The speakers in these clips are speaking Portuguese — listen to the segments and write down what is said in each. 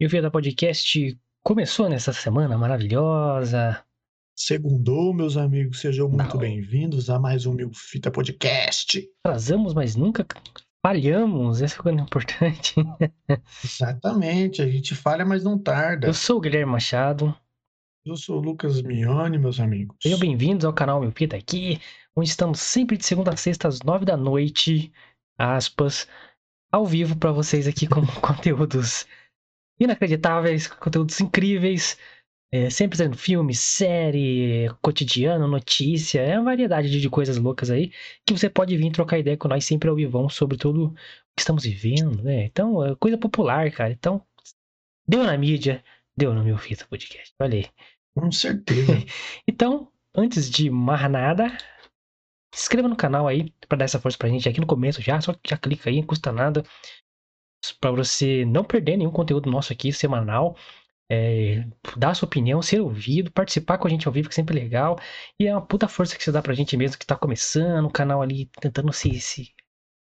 E o Vida Podcast começou nessa semana maravilhosa. Segundou, meus amigos, sejam muito Não. bem-vindos a mais um Mil Fita Podcast. Atrasamos, mas nunca falhamos. Essa é coisa importante. Exatamente, a gente falha, mas não tarda. Eu sou o Guilherme Machado. Eu sou o Lucas Mione, meus amigos. Sejam bem-vindos ao canal Meu Pita aqui, onde estamos sempre de segunda a sexta às nove da noite, aspas, ao vivo para vocês aqui com conteúdos inacreditáveis, conteúdos incríveis, é, sempre trazendo filme, série, cotidiano, notícia, é uma variedade de, de coisas loucas aí que você pode vir trocar ideia com nós sempre ao vivão sobre tudo o que estamos vivendo, né? Então, é coisa popular, cara. Então, deu na mídia, deu no meu Fita Podcast. Olha aí. Com certeza. Então, antes de mais nada, se inscreva no canal aí para dar essa força pra gente aqui no começo já, só já clica aí, não custa nada. Pra você não perder nenhum conteúdo nosso aqui semanal. É, dar sua opinião, ser ouvido, participar com a gente ao vivo, que é sempre legal. E é uma puta força que você dá pra gente mesmo que tá começando, o canal ali tentando se, se,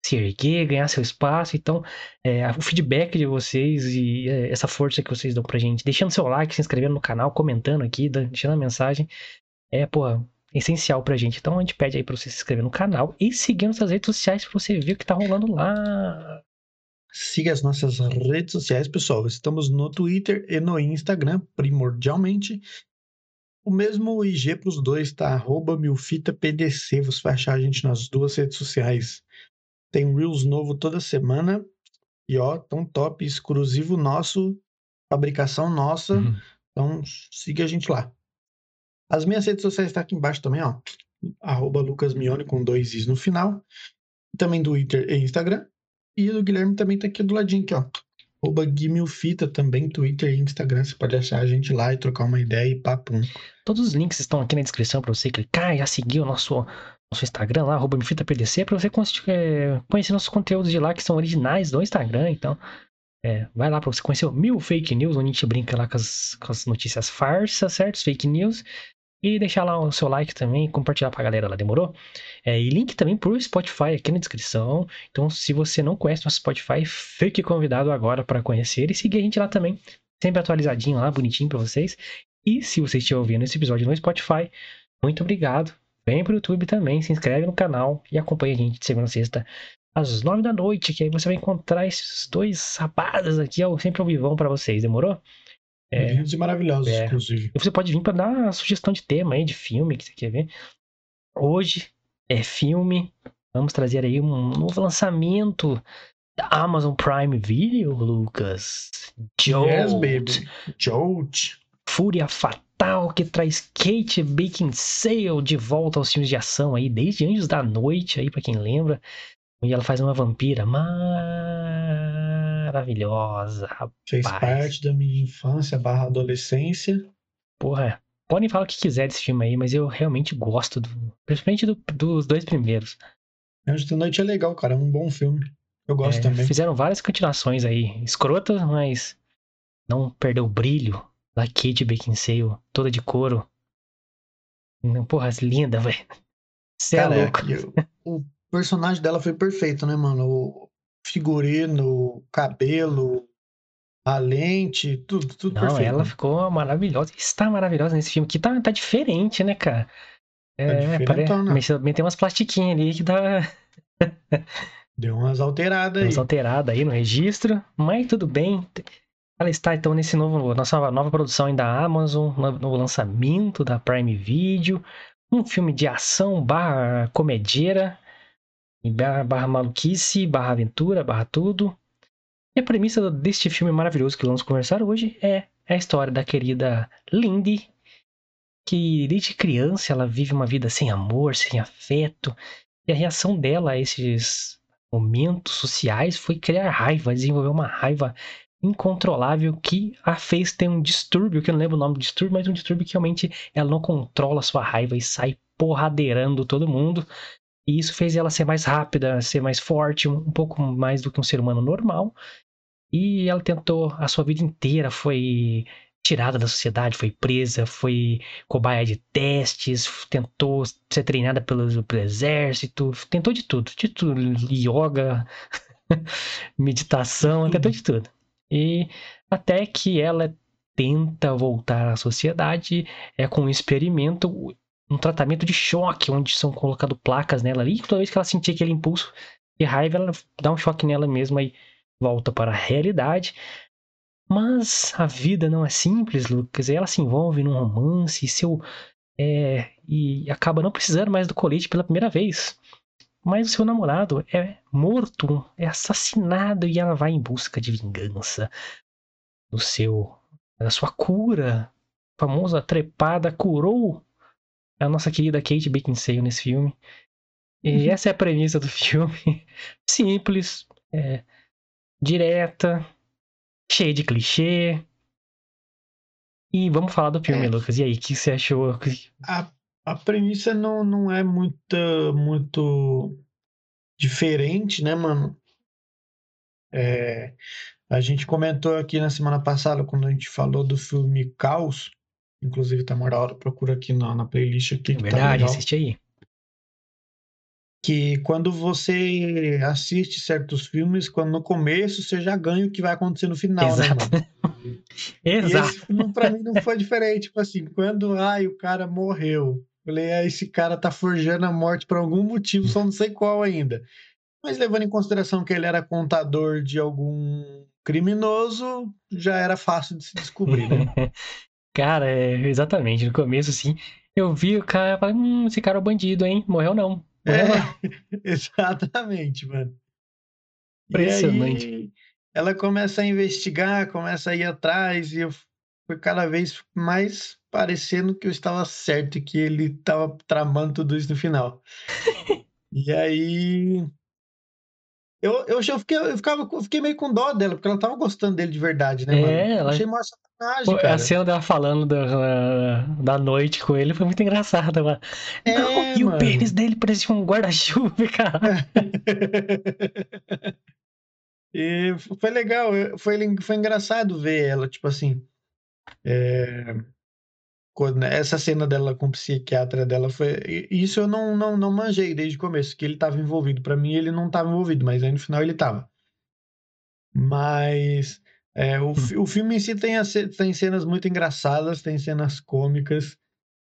se erguer, ganhar seu espaço. Então, é, o feedback de vocês e é, essa força que vocês dão pra gente, deixando seu like, se inscrevendo no canal, comentando aqui, deixando a mensagem, é, pô, essencial pra gente. Então a gente pede aí pra você se inscrever no canal e seguir nossas redes sociais pra você ver o que tá rolando lá. Siga as nossas redes sociais, pessoal. Estamos no Twitter e no Instagram, primordialmente. O mesmo IG para os dois, tá? Arroba milfitapdc. Você vai achar a gente nas duas redes sociais. Tem Reels novo toda semana. E ó, tão top, exclusivo nosso, fabricação nossa. Então siga a gente lá. As minhas redes sociais estão aqui embaixo também, ó. Arroba Lucas Mione com dois is no final. Também do Twitter e Instagram. E o Guilherme também tá aqui do ladinho, aqui, ó. Arroba Guimilfita também, Twitter e Instagram. Você pode achar a gente lá e trocar uma ideia e papum. Todos os links estão aqui na descrição pra você clicar e já seguir o nosso, nosso Instagram lá, arroba MFitaPDC, pra você é, conhecer nossos conteúdos de lá que são originais do Instagram. Então, é, vai lá pra você conhecer o Mil Fake News, onde a gente brinca lá com as, com as notícias farsas, certo? Fake news. E deixar lá o seu like também compartilhar pra galera lá, demorou? É, e link também pro Spotify aqui na descrição. Então, se você não conhece nosso Spotify, fique convidado agora para conhecer e seguir a gente lá também. Sempre atualizadinho lá, bonitinho pra vocês. E se você estiver ouvindo esse episódio no Spotify, muito obrigado. Vem pro YouTube também, se inscreve no canal e acompanha a gente de segunda a sexta às nove da noite, que aí você vai encontrar esses dois rapazes aqui, sempre ao vivão pra vocês, demorou? É, Lindos e maravilhosos, é. inclusive. e você pode vir para dar uma sugestão de tema aí, de filme que você quer ver. Hoje é filme. Vamos trazer aí um novo lançamento da Amazon Prime Video, Lucas. Jolt. Yes, baby. Jolt. Fúria Fatal, que traz Kate Beckinsale de volta aos filmes de ação aí, desde Anjos da Noite aí, pra quem lembra. Onde ela faz uma vampira maravilhosa, Fez rapaz. parte da minha infância barra adolescência. Porra, podem falar o que quiser desse filme aí, mas eu realmente gosto, do, principalmente do- dos dois primeiros. Anjos da Noite é legal, cara. É um bom filme. Eu gosto É, também. Fizeram várias continuações aí, escrotas, mas não perdeu o brilho da Kate Beckinsale, toda de couro. Não, Porra, linda, velho. Você é Cara, louco. e o- o personagem dela foi perfeito, né, mano? O figurino, o cabelo, a lente, tudo, tudo Não, perfeito. ela ficou maravilhosa. Está maravilhosa nesse filme, que tá, tá diferente, né, cara? É, diferentona. mas também tem umas plastiquinhas ali que dá Deu umas alteradas aí. umas alteradas aí no registro, mas tudo bem. Ela está então nesse novo, nossa nova produção aí da Amazon, no, no lançamento da Prime Video, um filme de ação barra comedieira, barra, maluquice, barra aventura, barra tudo. E a premissa deste filme maravilhoso que vamos conversar hoje é a história da querida Lindy, que desde criança ela vive uma vida sem amor, sem afeto, e a reação dela a esses momentos sociais foi criar raiva, desenvolver uma raiva incontrolável que a fez ter um distúrbio, que eu não lembro o nome do distúrbio, mas um distúrbio que realmente ela não controla sua raiva e sai porradeirando todo mundo. E isso fez ela ser mais rápida, ser mais forte, um pouco mais do que um ser humano normal. E ela tentou a sua vida inteira, foi tirada da sociedade, foi presa, foi cobaia de testes, tentou ser treinada pelo, pelo exército, tentou de tudo, de tudo, yoga, meditação, tentou de tudo. E até que ela tenta voltar à sociedade é com um experimento, um tratamento de choque, onde são colocadas placas nela ali, e toda vez que ela sentir aquele impulso de raiva, ela dá um choque nela mesma e volta para a realidade. Mas a vida não é simples, Lucas. Ela se envolve num romance e seu é, e acaba não precisando mais do colete pela primeira vez. Mas o seu namorado é morto, é assassinado e ela vai em busca de vingança do seu da sua cura. A famosa trepada curou a nossa querida Kate Beckinsale nesse filme. E uhum. essa é a premissa do filme. Simples, é, direta, cheia de clichê, e vamos falar do filme, é. Lucas. E aí, o que você achou? A, a premissa não, não é muito, muito diferente, né, mano? É, a gente comentou aqui na semana passada, quando a gente falou do filme Caos. Inclusive, tá uma hora, procura aqui na, na playlist aqui. É tá verdade, tá assiste aí que quando você assiste certos filmes, quando no começo você já ganha o que vai acontecer no final, né, Exato. né, mano? Exato. E esse filme pra mim não foi diferente. Tipo assim, quando ai, o cara morreu, falei, ah, esse cara tá forjando a morte por algum motivo, só não sei qual ainda. Mas levando em consideração que ele era contador de algum criminoso, já era fácil de se descobrir, né? cara, é, exatamente. No começo, assim, eu vi o cara e falei, hum, esse cara é o bandido, hein? Morreu não. É, exatamente, mano. Impressionante. Aí, ela começa a investigar, começa a ir atrás, e eu fui cada vez mais parecendo que eu estava certo e que ele estava tramando tudo isso no final. e aí. Eu, eu, eu, fiquei, eu, ficava, eu fiquei meio com dó dela, porque ela tava gostando dele de verdade, né, é, mano? Ela... Achei massa cara. A cena dela falando da, da noite com ele foi muito engraçada, mano. É, Não, e mano. o pênis dele parecia um guarda-chuva, cara. e foi legal, foi, foi engraçado ver ela, tipo assim. É, quando, essa cena dela com o psiquiatra dela foi. Isso eu não, não, não manjei desde o começo, que ele estava envolvido. Para mim, ele não estava envolvido, mas aí no final ele estava. Mas é, o, o filme em si tem, tem cenas muito engraçadas, tem cenas cômicas,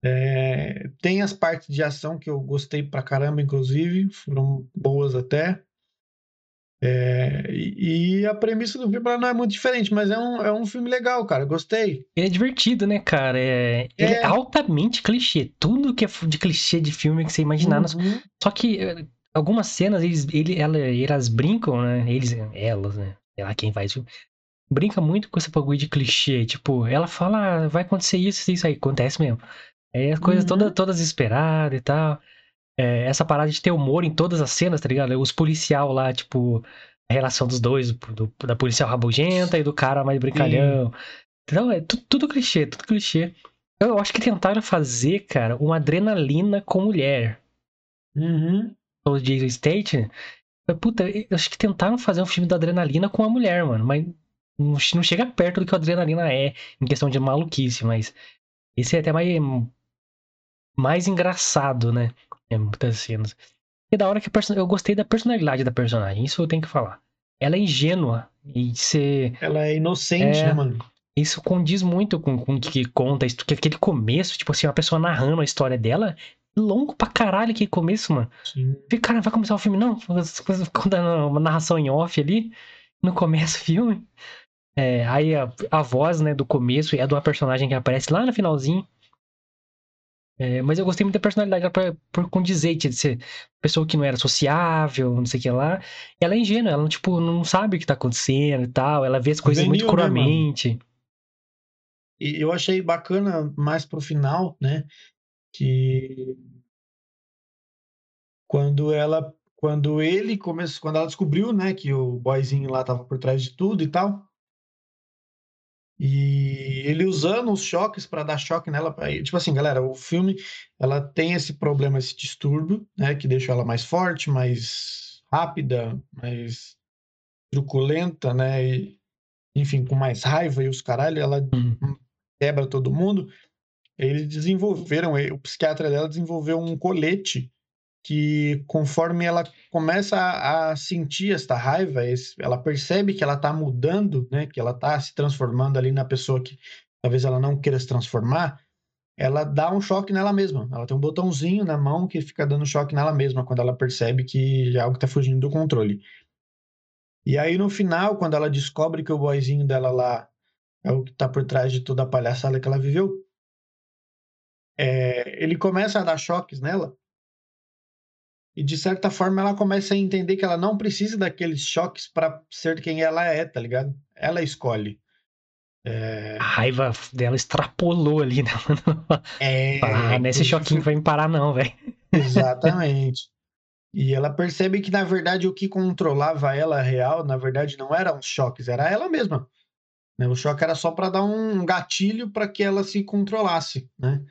é, tem as partes de ação que eu gostei pra caramba, inclusive, foram boas até. É, e, e, a premissa do filme não é muito diferente, mas é um, é um filme legal, cara. Gostei. Ele é divertido, né, cara? É, ele é, é altamente clichê. Tudo que é de clichê de filme que você imaginar. Uhum. Só que eh, algumas cenas, eles, ele, ela, elas brincam, né? Eles, elas, né? Sei lá quem faz filme brinca muito com esse bagulho de clichê. Tipo, ela fala, ah, vai acontecer isso, isso aí. Acontece mesmo. É as coisas uhum. todas, todas esperadas e tal. É, essa parada de ter humor em todas as cenas, tá ligado? Os policial lá, tipo, a relação dos dois, do, da policial rabugenta e do cara mais brincalhão. Sim. Então, é tudo, tudo clichê, tudo clichê. Eu acho que tentaram fazer, cara, uma adrenalina com mulher. Uhum. O Jason State. Puta, eu acho que tentaram fazer um filme da adrenalina com a mulher, mano. Mas não chega perto do que o Adrenalina é em questão de maluquice, mas esse é até mais, mais engraçado, né? É muitas cenas. E da hora que eu gostei da personalidade da personagem, isso eu tenho que falar. Ela é ingênua e ser. Ela é inocente, é, né, mano? Isso condiz muito com, o que conta, que aquele começo, tipo assim, uma pessoa narrando a história dela, longo pra caralho aquele começo, mano. Sim. Cara, vai começar o filme, não? Conta uma narração em off ali, no começo do filme. É, aí a, a, voz, né, do começo é de uma personagem que aparece lá no finalzinho. É, mas eu gostei muito da personalidade dela por condizer de ser pessoa que não era sociável, não sei o que lá. Ela é ingênua, ela tipo, não sabe o que tá acontecendo e tal. Ela vê as coisas Venil, muito cruamente. Né, e eu achei bacana mais pro final, né? Que quando ela quando ele começou, quando ela descobriu, né, que o boyzinho lá tava por trás de tudo e tal, e ele usando os choques para dar choque nela. Tipo assim, galera, o filme ela tem esse problema, esse distúrbio, né? Que deixa ela mais forte, mais rápida, mais truculenta, né? E, enfim, com mais raiva e os caralho, ela uhum. quebra todo mundo. Eles desenvolveram, o psiquiatra dela desenvolveu um colete que conforme ela começa a, sentir esta raiva, ela percebe que ela está mudando, né? Que ela está se transformando ali na pessoa que talvez ela não queira se transformar, ela dá um choque nela mesma. Ela tem um botãozinho na mão que fica dando choque nela mesma quando ela percebe que algo está fugindo do controle. E aí no final, quando ela descobre que o boyzinho dela lá é o que está por trás de toda a palhaçada que ela viveu, é, ele começa a dar choques nela e de certa forma ela começa a entender que ela não precisa daqueles choques para ser quem ela é, tá ligado? Ela escolhe. É... A raiva dela extrapolou ali, né? É. Ah, nesse choquinho vai me parar, não, velho. Exatamente. E ela percebe que, na verdade, o que controlava ela real, na verdade, não eram os choques, era ela mesma. Né? O choque era só para dar um gatilho para que ela se controlasse, né?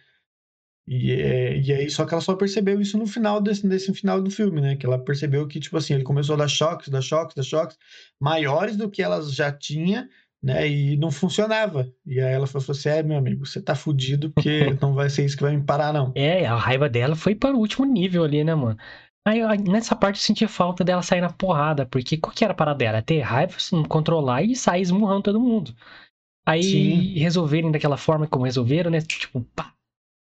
E, é, e aí, só que ela só percebeu isso no final desse, desse final do filme, né? Que ela percebeu que, tipo assim, ele começou a dar choques, dar choques, dar choques, maiores do que ela já tinha, né? E não funcionava. E aí ela falou assim: é, meu amigo, você tá fudido, porque não vai ser isso que vai me parar, não. É, a raiva dela foi para o último nível ali, né, mano? Aí, nessa parte eu senti falta dela sair na porrada, porque qual que era a parada dela? Ter raiva, assim, controlar e sair esmurrando todo mundo. Aí Sim. resolverem daquela forma como resolveram, né? Tipo, pá,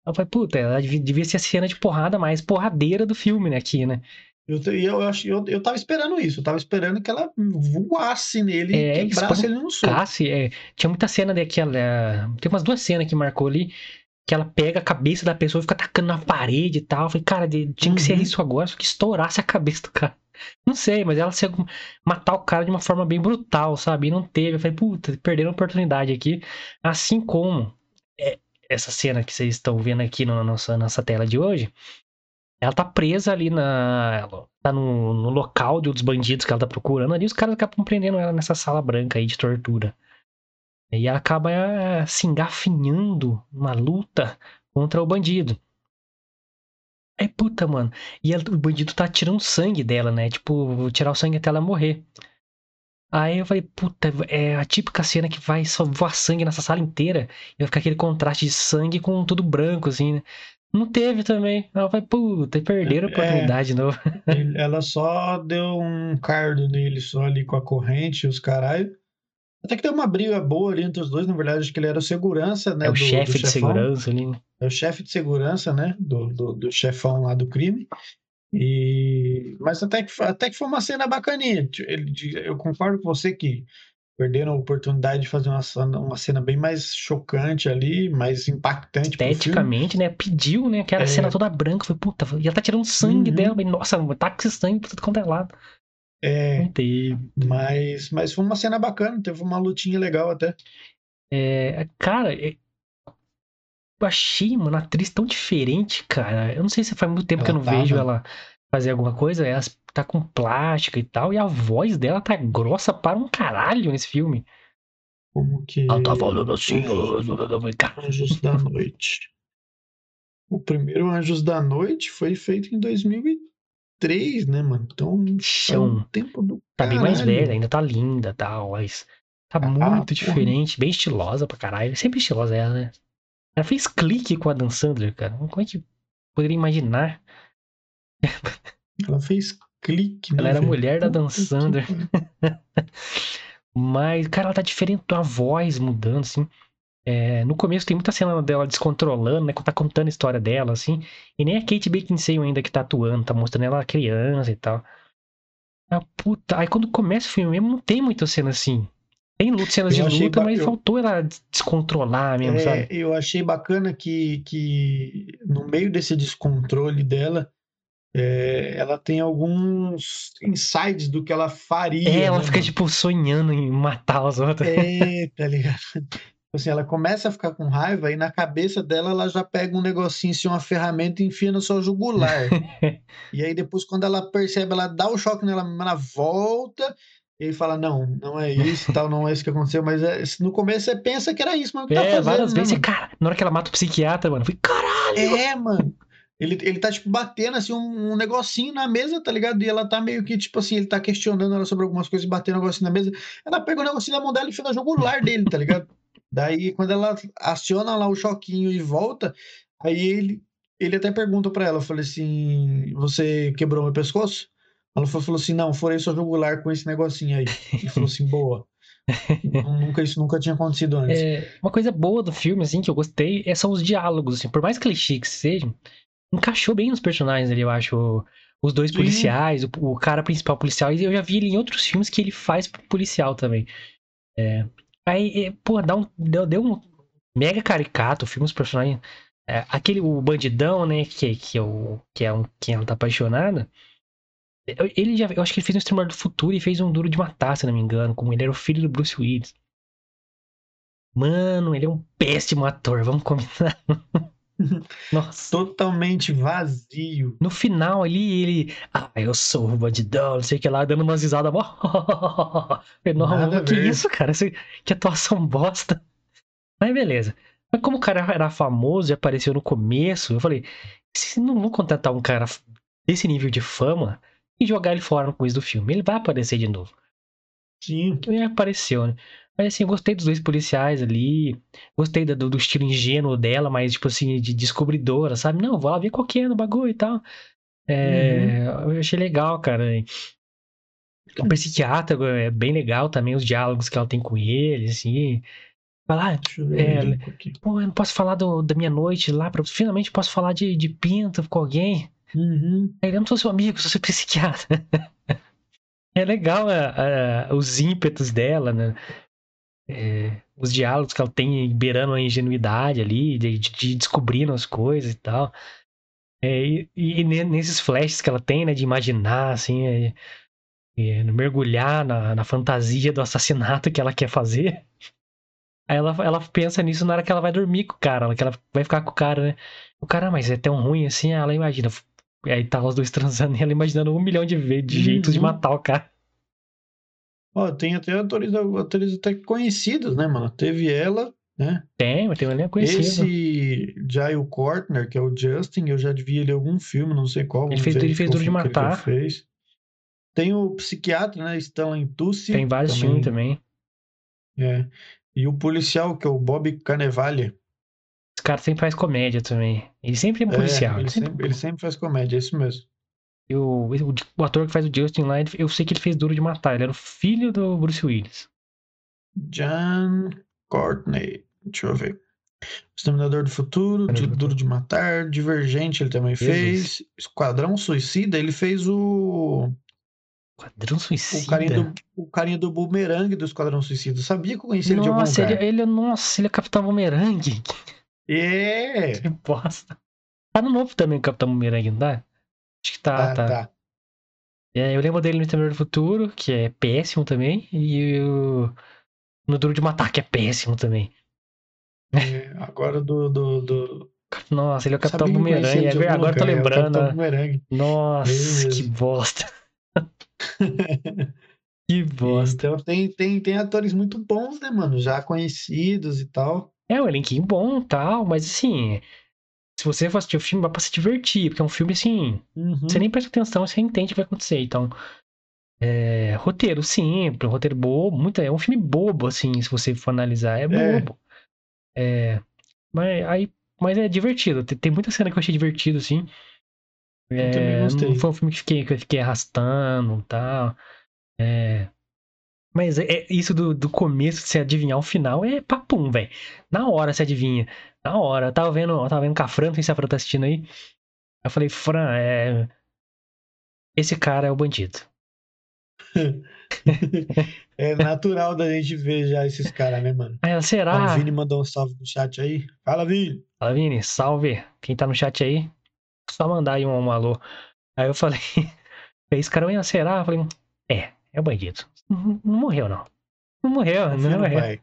eu falei, puta, ela devia ser a cena de porrada mais porradeira do filme, né, aqui, né? Eu, eu, acho, eu, eu tava esperando isso, eu tava esperando que ela voasse nele é, e quebrasse ele no soco. É, tinha muita cena daquela. Tem umas duas cenas que marcou ali, que ela pega a cabeça da pessoa e fica atacando na parede e tal. Eu falei, cara, tinha uhum. que ser uhum. isso agora, só que estourasse a cabeça do cara. Não sei, mas ela se matar o cara de uma forma bem brutal, sabe? E não teve. Eu falei, puta, perderam a oportunidade aqui. Assim como essa cena que vocês estão vendo aqui na nossa, nossa tela de hoje, ela tá presa ali na. Ela tá no, no local de outros bandidos que ela tá procurando ali, os caras acabam prendendo ela nessa sala branca aí de tortura. E ela acaba eh, se engafinhando numa luta contra o bandido. Aí, puta, mano. E ela, o bandido tá tirando sangue dela, né? Tipo, tirar o sangue até ela morrer. Aí eu falei, puta, é a típica cena que vai só voar sangue nessa sala inteira. E vai ficar aquele contraste de sangue com tudo branco, assim, né? Não teve também. Ela falei, puta, perderam a é, oportunidade é, de novo. ela só deu um cardo nele só ali com a corrente, os caralho. Até que deu uma briga boa ali entre os dois, na verdade, acho que ele era o segurança, né? É o do, chefe do de segurança ali. Né? É o chefe de segurança, né? Do, do, do chefão lá do crime. E... Mas até que, até que foi uma cena bacaninha. Ele, eu concordo com você que perderam a oportunidade de fazer uma, uma cena bem mais chocante ali, mais impactante. Esteticamente, né? Pediu, né? Aquela é... cena toda branca. Foi, puta, e ela tá tirando sangue uhum. dela. E, nossa, tá com esse sangue por tudo quanto é lado. É, Não teve. Mas, mas foi uma cena bacana, teve uma lutinha legal até. É, cara, é, eu achei, mano, a atriz tão diferente, cara. Eu não sei se faz muito tempo ela que eu não tava... vejo ela fazer alguma coisa. Ela tá com plástica e tal. E a voz dela tá grossa para um caralho nesse filme. Como que. Ela tá falando assim. Anjos da Noite. O primeiro Anjos da Noite foi feito em 2003, né, mano? Então. Chão. Um tempo do tá bem mais velha, ainda tá linda tal, mas. Tá ah, muito porra. diferente, bem estilosa pra caralho. Sempre estilosa ela, né? Ela fez clique com a Dan Sandler, cara. Como é que poderia imaginar? Ela fez clique, né? Ela era mulher da Dan Sandler. Mas, cara, ela tá diferente, a voz mudando, assim. É, no começo tem muita cena dela descontrolando, né? Quando tá contando a história dela, assim. E nem a Kate Beckinsale ainda que tá atuando, tá mostrando ela criança e tal. Ah, puta. Aí quando começa o filme mesmo, não tem muita cena assim. Tem cenas eu de luta, ba... mas eu... faltou ela descontrolar mesmo, é, sabe? Eu achei bacana que, que no meio desse descontrole dela, é, ela tem alguns insights do que ela faria. É, ela né, fica, mano? tipo, sonhando em matar os outros. É, tá ligado? Assim, ela começa a ficar com raiva e na cabeça dela ela já pega um negocinho, assim, uma ferramenta e enfia no seu jugular. e aí depois, quando ela percebe, ela dá o choque nela, ela volta ele fala, não, não é isso, tal, não é isso que aconteceu, mas é, no começo você pensa que era isso, mas é, tá fazendo, várias né, vezes, mano? cara, na hora que ela mata o psiquiatra, mano, eu falei, caralho! É, mano. Ele, ele tá, tipo, batendo, assim, um, um, negocinho na mesa, tá ligado? E ela tá meio que, tipo assim, ele tá questionando ela sobre algumas coisas, batendo um negocinho na mesa. Ela pega o negocinho na mão dela e fica no jugular dele, tá ligado? Daí, quando ela aciona lá o choquinho e volta, aí ele ele até pergunta pra ela, eu falei assim, você quebrou meu pescoço? Ela falou assim, não, furei sua jugular com esse negocinho aí. Ele falou assim, boa. nunca, isso nunca tinha acontecido antes. É, uma coisa boa do filme, assim, que eu gostei, é, são os diálogos, assim. Por mais clichê que seja, encaixou bem nos personagens ali, eu acho. Os dois policiais, o, o cara principal policial, e eu já vi ele em outros filmes que ele faz policial também. É, aí, é, pô, dá um, deu, deu um mega caricato o filme, os personagens. é, aquele, o bandidão, né, que, que, é o, que é um quem ela tá apaixonada. Eu- Ele já, eu acho que ele fez um Exterminador do Futuro e fez um Duro de Matar, se não me engano, como ele era o filho do Bruce Willis. Mano, ele é um péssimo ator, vamos combinar. Nossa. Totalmente vazio. No final ali, ele. Ah, eu sou o bandidão, não sei o que lá, dando umas risadas. a que isso, cara? Que atuação bosta. Mas beleza. Mas como o cara era famoso e apareceu no começo, eu falei: se não, não contratar um cara desse nível de fama e jogar ele fora no começo do filme, ele vai aparecer de novo. Sim. E apareceu, né? Mas assim, eu gostei dos dois policiais ali. Gostei do, do estilo ingênuo dela, mas tipo assim, de descobridora, sabe? Não, vou lá ver qual que é no bagulho e tal. É, Eu achei legal, cara. O psiquiatra é bem legal também, os diálogos que ela tem com ele, assim. Falar, É, aqui. pô, eu não posso falar do- da minha noite lá, pra, finalmente posso falar de, de pinto com alguém. Uhum. Aí eu não sou seu amigo, sou seu psiquiatra. É legal a- a- os ímpetos dela, né? É, os diálogos que ela tem beirando a ingenuidade ali, de, de- de descobrindo as coisas e tal. É, e, e ne- nesses flashes que ela tem, né, de imaginar, assim, é, é, mergulhar na, na fantasia do assassinato que ela quer fazer. Aí ela, ela pensa nisso na hora que ela vai dormir com o cara, que ela vai ficar com o cara, né? O cara, "Ah, mas é tão ruim assim, ela imagina. Aí tá os dois transando e ela imaginando um milhão de, ve- de jeitos de Uhum. matar o cara. Ó, tem até atores, atores até conhecidos, né, mano? Teve ela, né? Tem, mas tem um elenco conhecido. Esse Jail Cortner, que é o Justin, eu já vi ele em algum filme, não sei qual. Ele fez- ele fez Duro de Matar. fez. Tem o psiquiatra, né? Stanley Tucci. Tem vários também, filmes também. É. E o policial, que é o Bob Carnevale. Cara sempre faz comédia também. Ele sempre é É, policial. ele, ele sempre- sempre, ele sempre faz comédia, é isso mesmo. E o, o, o ator que faz o Justin lá, eu sei que ele fez Duro de Matar. Ele era o filho do Bruce Willis. John Courtney. Deixa eu ver. Exterminador do Futuro, do Duro de Matar, Divergente ele também fez. Esquadrão Suicida, ele fez o. Quadrão O Suicida. carinha, do, o carinha do boomerang do Esquadrão Suicida. Sabia que eu conhecia ele de algum lugar. ele, ele, nossa, ele é o Capitão Bumerangue. É! Que bosta. Tá no novo também o Capitão Bumerangue, não tá? Acho que tá, Ah, tá. tá. É, eu lembro dele no Exterminador do Futuro, que é péssimo também. E o... no Duro de Matar, que é péssimo também. É, agora do. do, do... Nossa, ele é o Capitão Bumerangue. É agora eu tô lugar, é o lembrando. Boomerang. Nossa, que bosta. Que bosta. Então tem, tem, tem atores muito bons, né, mano? Já conhecidos e tal. É um elenquinho bom e tal, mas assim. Se você for assistir o filme, vai pra se divertir, porque é um filme assim. Uhum. Você nem presta atenção, você entende o que vai acontecer. Então. É, roteiro simples, roteiro bobo, muito, é um filme bobo, assim, se você for analisar. É É. bobo. É, mas, aí, mas é divertido. Tem, tem muita cena que eu achei divertido, assim. Eu também É, gostei. Não foi um filme que, fiquei, que eu fiquei arrastando e tal. É, mas é, é isso do, do começo, de você adivinhar o final, é papum, velho. Na hora você adivinha. Na hora. Eu tava vendo, eu tava vendo com a Fran, não sei se a Fran tá assistindo aí. Eu falei, Fran, é. Esse cara é o bandido. é natural da gente ver já esses caras, né, mano? Ó, será? O Vini mandou um salve no chat aí. Fala, Vini. Fala, Vini, salve. Quem tá no chat aí, só mandar aí um, um alô. Aí eu falei, esse cara ia será? Eu falei, é, é o bandido. Não, não morreu, não. Não morreu, não no morreu. pai.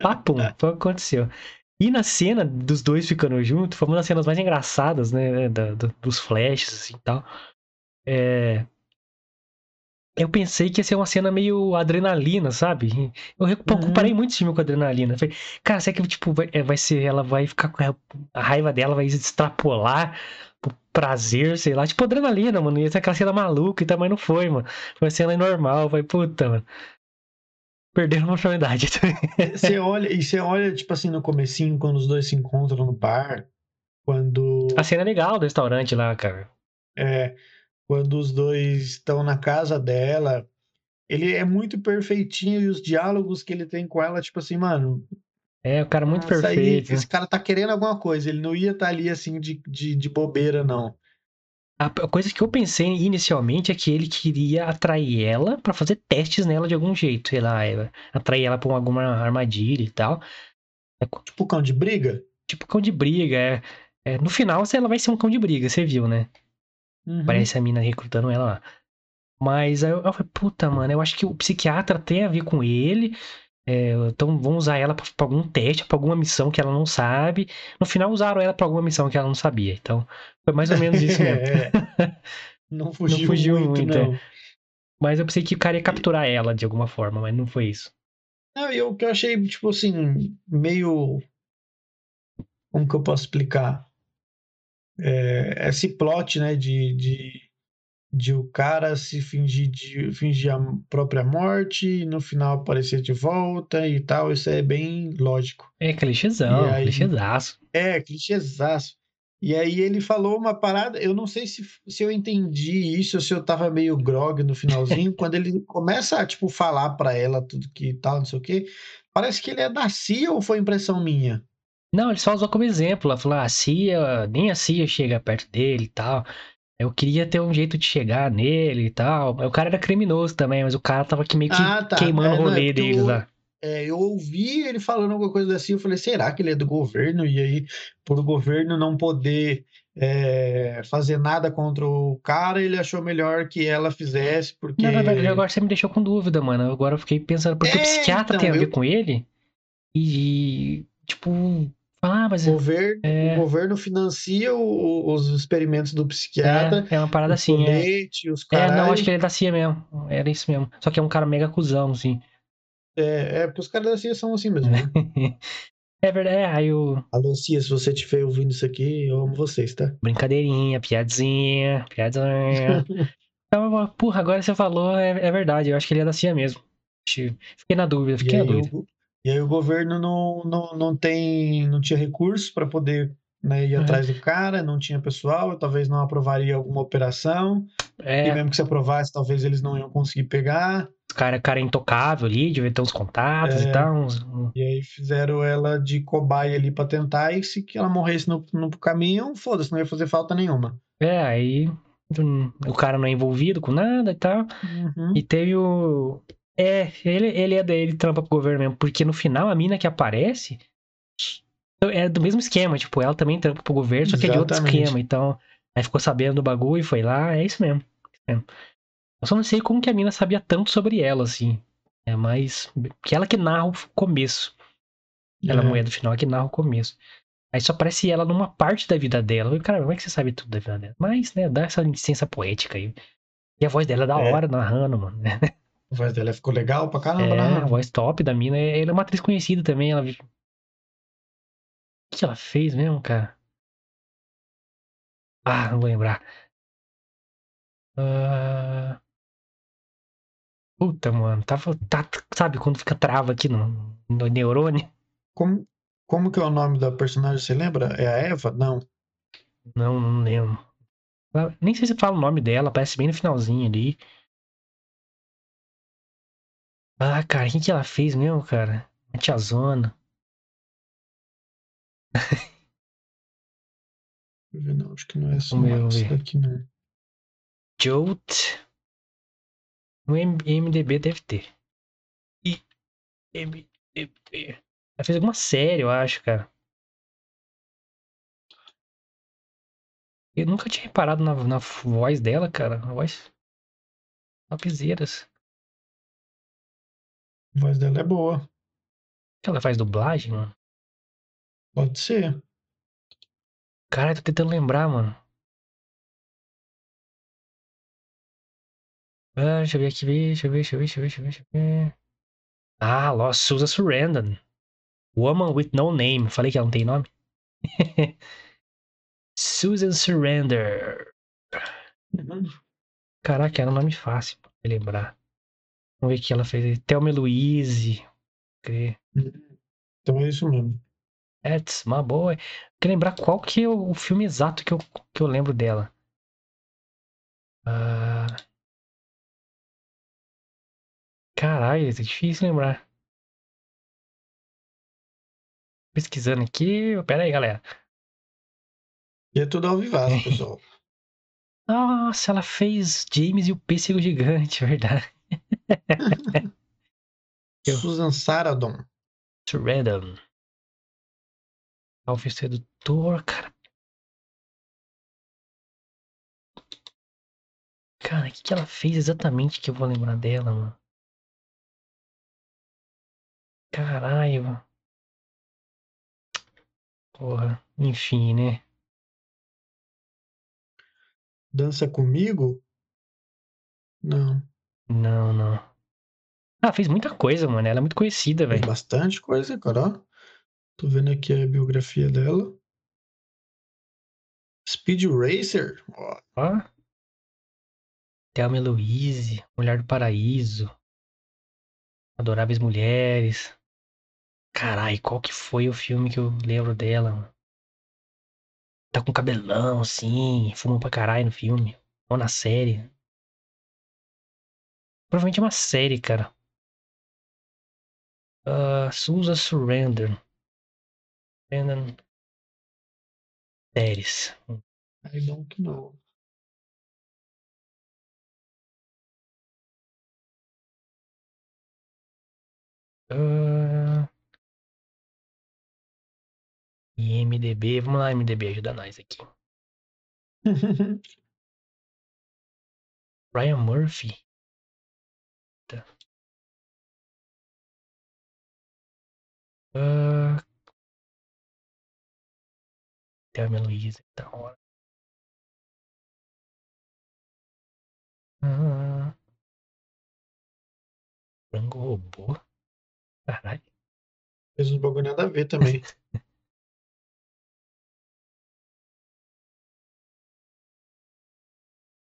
Papum, foi o que aconteceu. E na cena dos dois ficando juntos, foi uma das cenas mais engraçadas, né? da- do- dos flashes, assim e tal. É, Eu pensei que ia ser uma cena meio adrenalina, sabe? Eu Uhum. comparei muito esse filme com adrenalina. Falei, cara, será que tipo, vai, é, vai ser. Ela vai ficar com a, raiva dela, vai extrapolar prazer, sei lá. Tipo adrenalina, mano. Ia ser aquela cena maluca e tal, mas não foi, mano. Foi uma cena normal. Vai, puta, mano. Perderam uma oportunidade também. Você olha, e você olha, tipo assim, no comecinho, quando os dois se encontram no bar, quando A cena é legal do restaurante lá, cara. É, quando os dois estão na casa dela, ele é muito perfeitinho e os diálogos que ele tem com ela, tipo assim, mano. É, o cara muito nossa, aí, perfeito. né? esse cara tá querendo alguma coisa, ele não ia estar ali assim de, de, de bobeira, não. A coisa que eu pensei inicialmente é que ele queria atrair ela pra fazer testes nela de algum jeito, sei lá, é, atrair ela pra alguma armadilha e tal. É Tipo cão de briga. tipo cão de briga, é, é, no final ela vai ser um cão de briga, você viu, né? Uhum. Parece a mina recrutando ela lá. Mas aí eu, eu falei, puta, mano, eu acho que o psiquiatra tem a ver com ele. É, então vão usar ela pra, pra algum teste, pra alguma missão que ela não sabe. No final usaram ela pra alguma missão que ela não sabia. Então foi mais ou menos isso mesmo. É. Não fugiu, fugiu muito, muito, é. não. Mas eu pensei que o cara ia capturar ela de alguma forma, mas não foi isso. Não, e o que eu achei, tipo assim, meio. Como que eu posso explicar? É, esse plot, né, de, de, de o cara se fingir, de, fingir a própria morte e no final aparecer de volta e tal, isso é bem lógico. É clichêzão, aí? clichêzaço. É, clichêzaço. E aí ele falou uma parada, eu não sei se, se eu entendi isso ou se eu tava meio grog no finalzinho, quando ele começa a, tipo, falar pra ela tudo que tal, não sei o quê, parece que ele é da CIA ou foi impressão minha? Não, ele só usou como exemplo. Ela falou, ah, a CIA, nem a CIA chega perto dele e tal. Eu queria ter um jeito de chegar nele e tal. O cara era criminoso também, mas o cara tava aqui meio que Ah, tá. queimando É, o é rolê porque deles eu- lá. É, eu ouvi ele falando alguma coisa CIA, eu falei, será que ele é do governo? E aí, por o governo não poder é, fazer nada contra o cara, ele achou melhor que ela fizesse, porque... Não, na verdade, agora você me deixou com dúvida, mano. Agora eu fiquei pensando, porque o É, psiquiatra então, tem a ver eu- com ele? E, tipo, ah, mas O é, governo, É. o governo financia o- os experimentos do psiquiatra, é uma parada assim, é. colete, os É, não, acho que ele é da CIA mesmo. Era isso mesmo. Só que é um cara mega cuzão, assim. É, é, porque os caras da CIA são assim mesmo, né? É verdade, é, aí o. Alô, CIA, se você estiver ouvindo isso aqui, eu amo vocês, tá? Brincadeirinha, piadinha, piadinha. então, porra, agora você falou, é, é verdade. Eu acho que ele é da CIA mesmo. Fiquei na dúvida, fiquei na dúvida. o, e aí o governo não, não, não tem, não tinha recursos para poder né, ir Uhum. atrás do cara, não tinha pessoal, talvez não aprovaria alguma operação, e É, mesmo que se aprovasse, talvez eles não iam conseguir pegar, o cara, cara é intocável ali, devia ter uns contatos É. e tal. uns- e aí fizeram ela de cobaia ali para tentar, e se que ela morresse no, no caminho, foda-se, não ia fazer falta nenhuma. É, aí hum, o cara não é envolvido com nada e tal. Uhum. E teve o. É, ele, ele é daí, ele trampa pro governo mesmo, porque no final a mina que aparece é do mesmo esquema, tipo, ela também trampa pro governo, só que é de outro Exatamente. esquema. Então, aí ficou sabendo do bagulho e foi lá, é isso mesmo. É. Eu só não sei como que a mina sabia tanto sobre ela, assim. É mais. Que ela que narra o começo. Ela, a É. mulher do final, que narra o começo. Aí só aparece ela numa parte da vida dela. Eu falei, Cara, como é que você sabe tudo da vida dela? Mas, né, dá essa licença poética aí. E a voz dela é da É. hora narrando, mano. A voz dela ficou legal pra caramba, É, né? a voz top da mina. Ela é uma atriz conhecida também. Ela... O que ela fez mesmo, cara? Ah, não vou lembrar. Ah, Puta, mano. Tava, tá, sabe quando fica trava aqui no, no neurônio? Como, como que é o nome da personagem, você lembra? É a Eva? Não. Não, não lembro. Ela- Nem sei se fala o nome dela, aparece bem no finalzinho ali. Ah, cara, o que, que ela fez mesmo, cara? A tiazona. Deixa eu ver, não, acho que não é só isso daqui, não. Jolt. No MDB deve ter. MDB. Ela fez alguma série, eu acho, cara. Eu nunca tinha reparado na, na voz dela, cara. A voz. Topzeiras. A voz dela é boa. ela faz dublagem, mano? Pode ser. Caralho, tô tentando lembrar, mano. Ah, deixa eu ver aqui, deixa eu ver, deixa eu ver, deixa eu ver, deixa eu ver, deixa eu ver. Ah, Lost Susan Sarandon. Woman with No Name. Falei que ela não tem nome? Susan Surrender. Uhum. Caraca, era um nome fácil pra lembrar. Vamos ver o que ela fez. Thelma Louise. Crer. Então é isso mesmo. That's my boy. Quer lembrar qual que é o filme exato que eu, que eu lembro dela. Ah... Caralho, é difícil lembrar. Pesquisando aqui. Pera aí, galera. E é tudo ao vivaço, pessoal. Nossa, ela fez James e o Pêssego Gigante, verdade. Susan Sarandon. Random. Alves Sedutor, cara. Cara, o que, que ela fez exatamente que eu vou lembrar dela, mano? Caralho. Porra, enfim, né? Dança comigo? Não. Não, não. Ah, fez muita coisa, mano. Ela é muito conhecida, velho. bastante coisa, cara. ó. Tô vendo aqui a biografia dela. Speed Racer. Ó, Ó. Thelma e Louise, Mulher do Paraíso. Adoráveis Mulheres. Carai, qual que foi o filme que eu lembro dela, mano? Tá com cabelão, assim, fuma pra caralho no filme. Ou na série. Provavelmente é uma série, cara. Uh, Susan Surrender. Surrender. Séries. I don't know. Uh... IMDB. Vamos lá, IMDB, ajuda nós aqui. Ryan Murphy. Uh... Thelma e Louise, da hora. Ah. Frango robô? Caralho. Fez uns bagulho nada a ver também.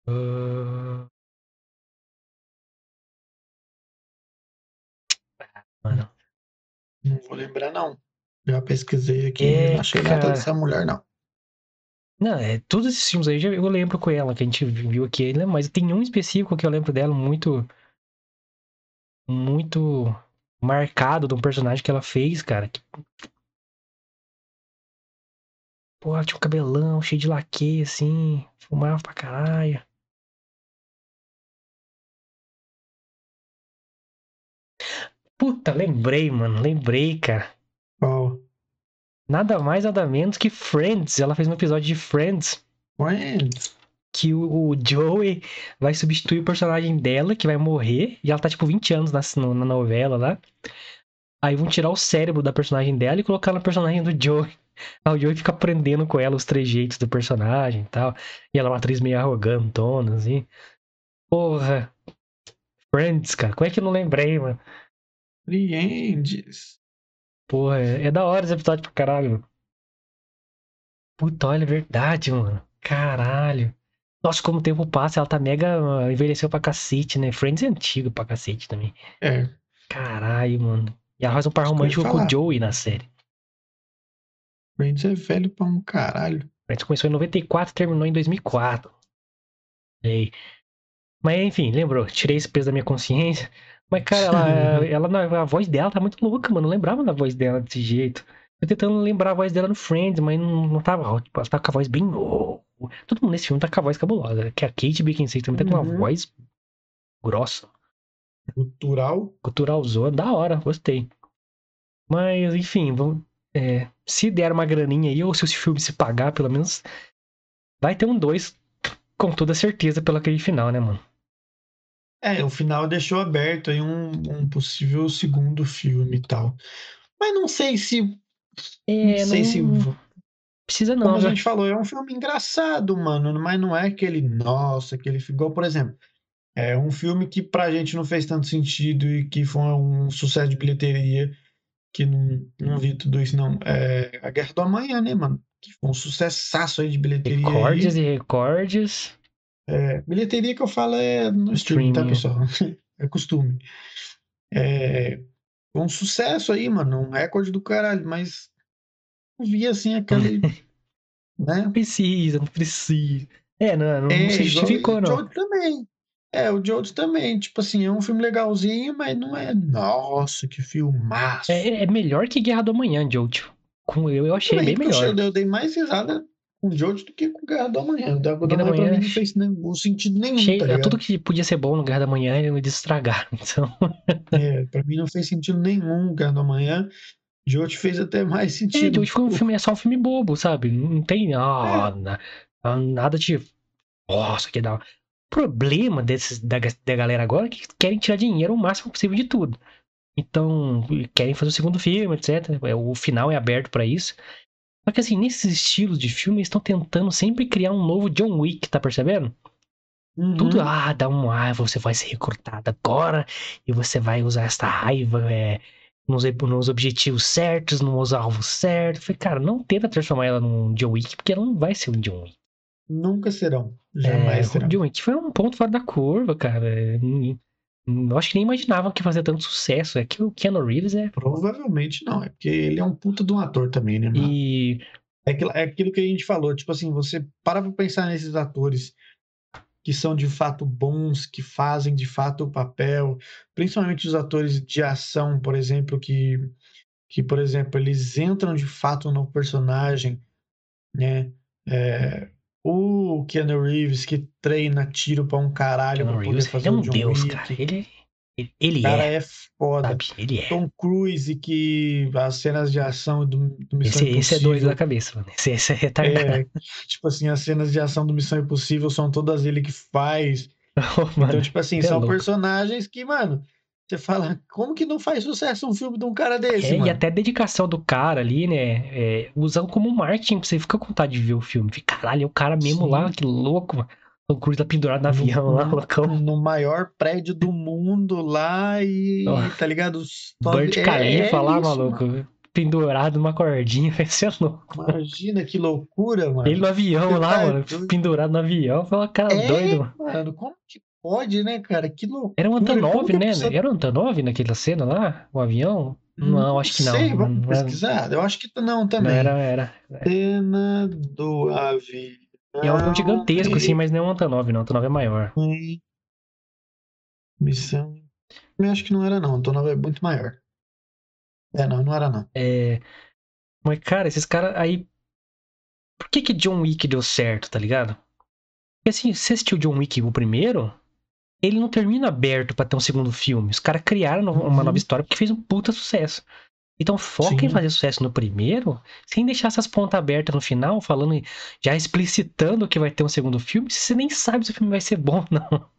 Ah. Mano. Não vou lembrar, não. Já pesquisei aqui, É, não achei nada cara. dessa mulher, não. Não, é, todos esses filmes aí eu lembro com ela, que a gente viu aqui, né? mas tem um específico que eu lembro dela muito. Muito marcado de um personagem que ela fez, cara. Que... Pô, ela tinha um cabelão cheio de laque, assim, fumava pra caralho. Puta, lembrei, mano, lembrei, cara. Qual? Nada mais, nada menos que Friends. Ela fez um episódio de Friends. Friends. que o, o Joey vai substituir o personagem dela, que vai morrer, e ela tá tipo 20 anos na, na novela lá. Aí vão tirar o cérebro da personagem dela e colocar no personagem do Joey. Aí o Joey fica aprendendo com ela os trejeitos do personagem e tal. E ela é uma atriz meio arrogantona, assim. Porra. Friends, cara. Como é que eu não lembrei, mano? Friends. Porra, é, é da hora esse episódio pra caralho. Puta, olha, é verdade, mano. Caralho. Nossa, como o tempo passa, ela tá mega. ah, envelheceu pra cacete, né? Friends é antigo pra cacete também. É. Caralho, mano. E ela faz um par romântico com o. Joey na série. Friends é velho pra um caralho. Friends começou em 94 e terminou em 2004. Sei. Mas enfim, lembrou. Tirei esse peso da minha consciência. Mas, cara, ela, ela, não- a voz dela tá muito louca, mano. Não lembrava da voz dela desse jeito. Tô tentando lembrar a voz dela no Friends, mas não, não tava. Tipo, ela tá com a voz bem. oh, Todo mundo nesse filme tá com a voz cabulosa. Que a Kate Beckinsale também tá com uma Uhum. voz grossa. Cultural. culturalzona, da hora, gostei. Mas, enfim, vamos, é, se der uma graninha aí, ou se o filme se pagar, pelo menos, vai ter um 2 com toda certeza pelo aquele final, né, mano? É, o final deixou aberto aí um, um possível segundo filme e tal. Mas não sei se. É, não sei se. precisa Como não, a né? gente falou, é um filme engraçado, mano. Mas não é aquele. Nossa, aquele. Igual, por exemplo. É um filme que pra gente não fez tanto sentido e que foi um sucesso de bilheteria. Que não, não vi tudo isso, não. É A Guerra do Amanhã, né, mano? Que foi um sucessaço aí de bilheteria. aí. Recordes e recordes. É, bilheteria que eu falo é no streaming, tá, Streaming. pessoal? É costume. É, foi um sucesso aí, mano. Um recorde do caralho, mas vi assim aquele. né? Não precisa, não precisa. É, não, não, É, não se justificou, o não. Jojo também. É, o Jojo também. Tipo assim, é um filme legalzinho, mas não é. Nossa, que filmaço. É, é melhor que Guerra do Amanhã, Jojo. Com eu, eu achei Também, bem eu melhor. achei- Eu dei mais risada com o Jojo do que com o Guerra do Amanhã. O Guerra do Amanhã pra mim não fez nenhum sentido nenhum, Achei, tá é tudo que podia ser bom no Guerra da Manhã, eles estragaram. Então, É, pra mim não fez sentido nenhum o Guerra do Amanhã. Jojo fez até mais é, sentido. Jojo foi um filme, é só um filme bobo, sabe? Não tem ah, na- ah, nada de. Nossa, que da. O problema desses, da, da galera agora é que querem tirar dinheiro o máximo possível de tudo. Então, querem fazer o segundo filme, etc. É, O final é aberto pra isso. Só que assim, nesses estilos de filme, eles estão tentando sempre criar um novo John Wick, tá percebendo? Uhum. Tudo, ah, dá um ah, você vai ser recrutado agora e você vai usar essa raiva é, nos, nos objetivos certos, nos alvos certos. Falei, cara, não tenta transformar ela num John Wick, porque ela não vai ser um John Wick. Nunca serão. É, Jamais o serão. John Wick foi um ponto fora da curva, cara. Eu acho que nem imaginavam que ia fazer tanto sucesso. É que o Keanu Reeves é. Provavelmente não. É porque ele é um puta de um ator também, né, mano? E É aquilo, é aquilo que a gente falou. Tipo assim, você para pra pensar nesses atores que são de fato bons, que fazem de fato o papel, principalmente os atores de ação, por exemplo, que, que por exemplo, eles entram de fato no personagem, né? É, o Keanu Reeves que treina tiro pra um caralho Keanu pra poder Reeves fazer é um deus, Wick. cara. Ele, ele, ele O cara é, é foda. sabe? Ele é. Tom Cruise, que as cenas de ação do, do Missão Esse, esse é doido Impossível. da cabeça, mano. Esse, esse é retardado. É, tipo assim, as cenas de ação do Missão Impossível são todas ele que faz. Mano, então, tipo assim, é são louco. personagens que, mano, você fala, como que não faz sucesso um filme de um cara desse, É, e mano? até a dedicação do cara ali, né? É, usando como marketing, pra você ficar com vontade de ver o filme. Fica, Caralho, é o cara mesmo Sim. lá, que louco, mano. Tom Cruise tá pendurado no avião lá, loucão. no maior prédio do mundo lá e, Ó, tá ligado? Só- Burj é- Khalifa é lá, isso, maluco. Pendurado numa cordinha, vai ser louco. mano. Imagina que loucura, mano. Ele no avião Você lá, tá mano. doido. Pendurado no avião. Foi uma cara É, doido, mano. mano, como que pode, né, cara? Que loucura. Era um Antonov, a né? pessoa- Era um Antonov naquela cena lá? O avião? Não, acho que não. sei, Não, vamos não era- pesquisar. Eu acho que não Não também. era, era. Cena do avião. É um avião gigantesco, assim, mas não é um Antonov, não. O Antonov é maior. Foi Missão. Eu acho que não era, não. Antonov é muito maior. É, não, não era, não. É. Mas, cara, esses caras aí. Por que que John Wick deu certo, tá ligado? Porque assim, você assistiu John Wick o primeiro, ele não termina aberto pra ter um segundo filme. Os caras criaram uma Uhum. nova história porque fez um puta sucesso. Então foca em Sim. fazer sucesso no primeiro, sem deixar essas pontas abertas no final, falando, já explicitando que vai ter um segundo filme, se você nem sabe se o filme vai ser bom ou não.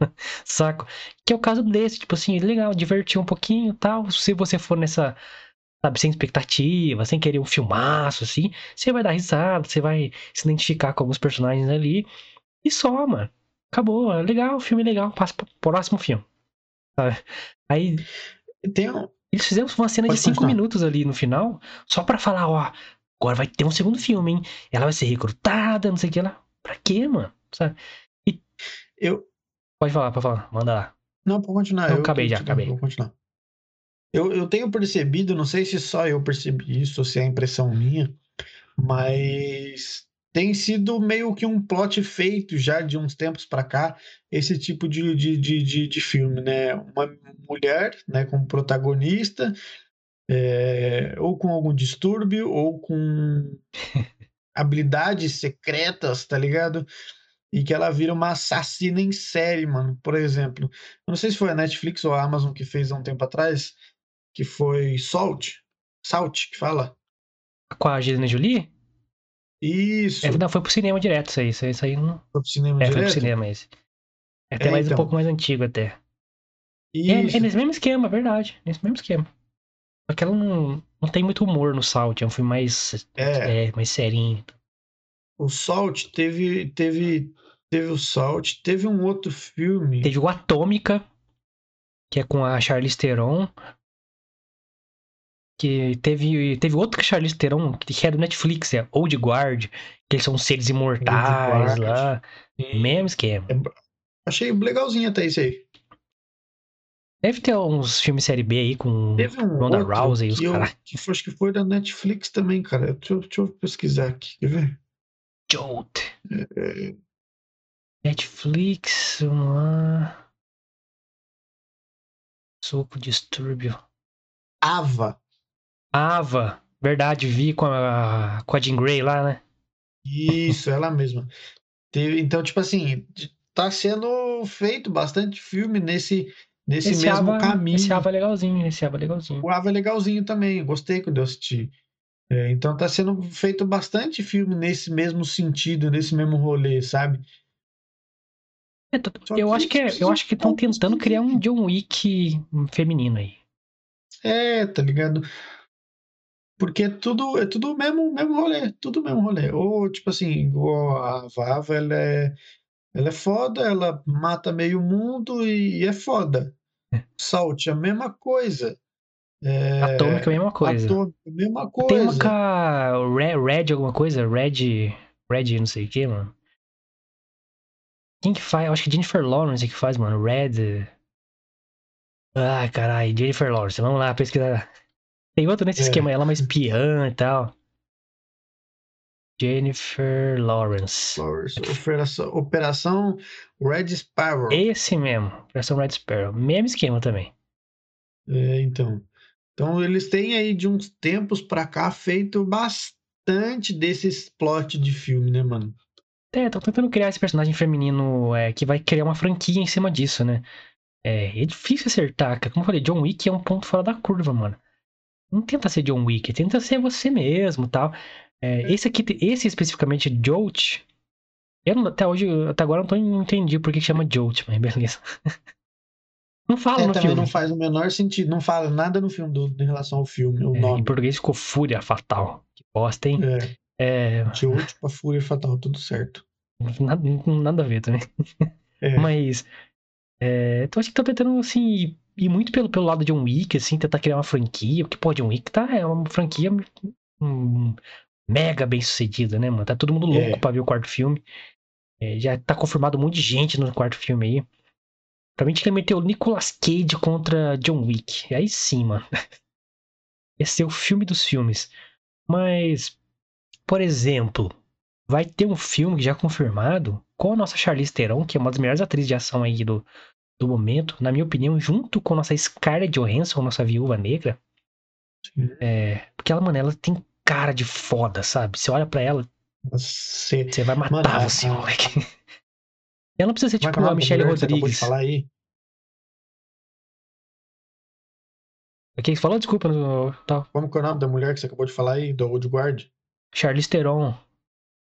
Saco? Que é o caso desse, tipo assim, legal, divertir um pouquinho e tal. Se você for nessa, sabe, sem expectativa, sem querer um filmaço, assim, você vai dar risada, você vai se identificar com alguns personagens ali. E só, mano. Acabou, é legal, o filme é legal, passa pro próximo filme. Sabe? Aí Tem um. eles fizeram uma cena Pode de cinco continuar. minutos ali no final, só pra falar, ó, agora vai ter um segundo filme, hein? Ela vai ser recrutada, não sei o que lá. Pra quê, mano? Sabe? Eu. Pode falar, pode falar, manda lá. Não, pode continuar. Não, eu acabei já, acabei. Vou continuar. Eu, eu tenho percebido, não sei se só eu percebi isso ou se é impressão minha, mas tem sido meio que um plot feito já de uns tempos pra cá, esse tipo de, de, de, de, de filme, né? Uma mulher, né, como protagonista, é, ou com algum distúrbio, ou com habilidades secretas, tá ligado? E que ela vira uma assassina em série, mano. Por exemplo, eu não sei se foi a Netflix ou a Amazon que fez há um tempo atrás, que foi Salt, Salt, que fala. Com a Angelina Jolie? Isso, É, não, foi pro cinema direto isso aí. Isso aí, isso aí não. foi pro cinema É, foi pro direto. cinema esse. É até É, mais um então. pouco mais antigo até. É, Isso. é nesse mesmo esquema, verdade. Nesse mesmo esquema. Só que ela não, não tem muito humor no Salt, é um filme mais. É. É, mais serinho. O Salt teve, teve, teve o Salt, teve um outro filme. Teve o Atômica, que é com a Charlize Theron. Que teve, teve outro que Charlize Theron, que é do Netflix, é Old Guard, que eles são seres imortais lá. Mesmo esquema. Achei legalzinho até isso aí. Deve ter uns filmes série B aí com Teve um Ronda Rousey e os caras. acho que foi da Netflix também, cara. Deixa, eu- deixa eu pesquisar aqui, quer ver? Jolt. É, Netflix, vamos lá. Soco Distúrbio. Ava. Ava. Verdade, vi com a, com a Jean Grey lá, né? Isso, ela mesma. Teve, então, tipo assim, tá sendo feito bastante filme nesse, nesse Esse mesmo Ava, caminho. esse Ava é legalzinho, esse Ava é legalzinho. O Ava é legalzinho também, gostei quando eu assisti. É, então tá sendo feito bastante filme nesse mesmo sentido, nesse mesmo rolê, sabe? É, tô- eu que acho que é- eu acho que estão tentando criar um John Wick feminino aí. É, tá ligado? Porque é tudo, é tudo o mesmo, mesmo rolê, tudo mesmo rolê. Ou, tipo assim, a Vava, ela é, ela é foda, ela mata meio mundo e, é foda. Salt, a mesma coisa. É, Atômica é a mesma coisa. Atômica, mesma coisa. Tem uma com a Red, Red alguma coisa? Red. Red não sei o que, mano. Quem que faz? Eu acho que Jennifer Lawrence que faz, mano. Red. Ai, caralho, Jennifer Lawrence. Vamos lá pesquisar. Tem outro nesse É. esquema, ela é uma espiã e tal. Jennifer Lawrence. Flowers. Operação, Operação Red Sparrow. Esse mesmo, Operação Red Sparrow. Mesmo esquema também. É, então. Então eles têm aí de uns tempos pra cá feito bastante desses plot de filme, né, mano? É, tô tentando criar esse personagem feminino é, que vai criar uma franquia em cima disso, né? É, é difícil acertar, cara. Como eu falei, John Wick é um ponto fora da curva, mano. Não tenta ser John Wick, tenta ser você mesmo tal. É, esse aqui, esse especificamente, Jolt, eu não- até hoje, até agora eu não, entendi por que chama Jolt, mas beleza. Não fala É, no filme. não faz o menor sentido, não fala nada no filme do, em relação ao filme, o É, nome. em português ficou Fúria Fatal. Que bosta, hein? É, É, hoje pra Fúria Fatal, tudo certo. nada, nada a ver também. É. Mas. É, então acho que tô tentando, assim, ir muito pelo, pelo lado de John Wick, assim, tentar criar uma franquia. Porque, pô, John Wick tá, é uma franquia hum, mega bem sucedida, né, mano? Tá todo mundo louco É. pra ver o quarto filme. É, já tá confirmado um monte de gente no quarto filme aí. Pra mim, tinha que meter o Nicolas Cage contra John Wick. Aí sim, mano. Esse é o filme dos filmes. Mas, por exemplo, vai ter um filme já confirmado com a nossa Charlize Theron, que é uma das melhores atrizes de ação aí do, do momento, na minha opinião, junto com nossa Scarlett Johansson, nossa viúva negra. É, porque ela, mano, ela tem cara de foda, sabe? Você olha pra ela, Você... você vai matar Mano, você, a- moleque. Ela não precisa ser é tipo é a Michelle que você Rodrigues. falar aí? Quem falou? Desculpa, no, tal. Como que é o nome da mulher que você acabou de falar aí, do Old Guard? Charlize Theron.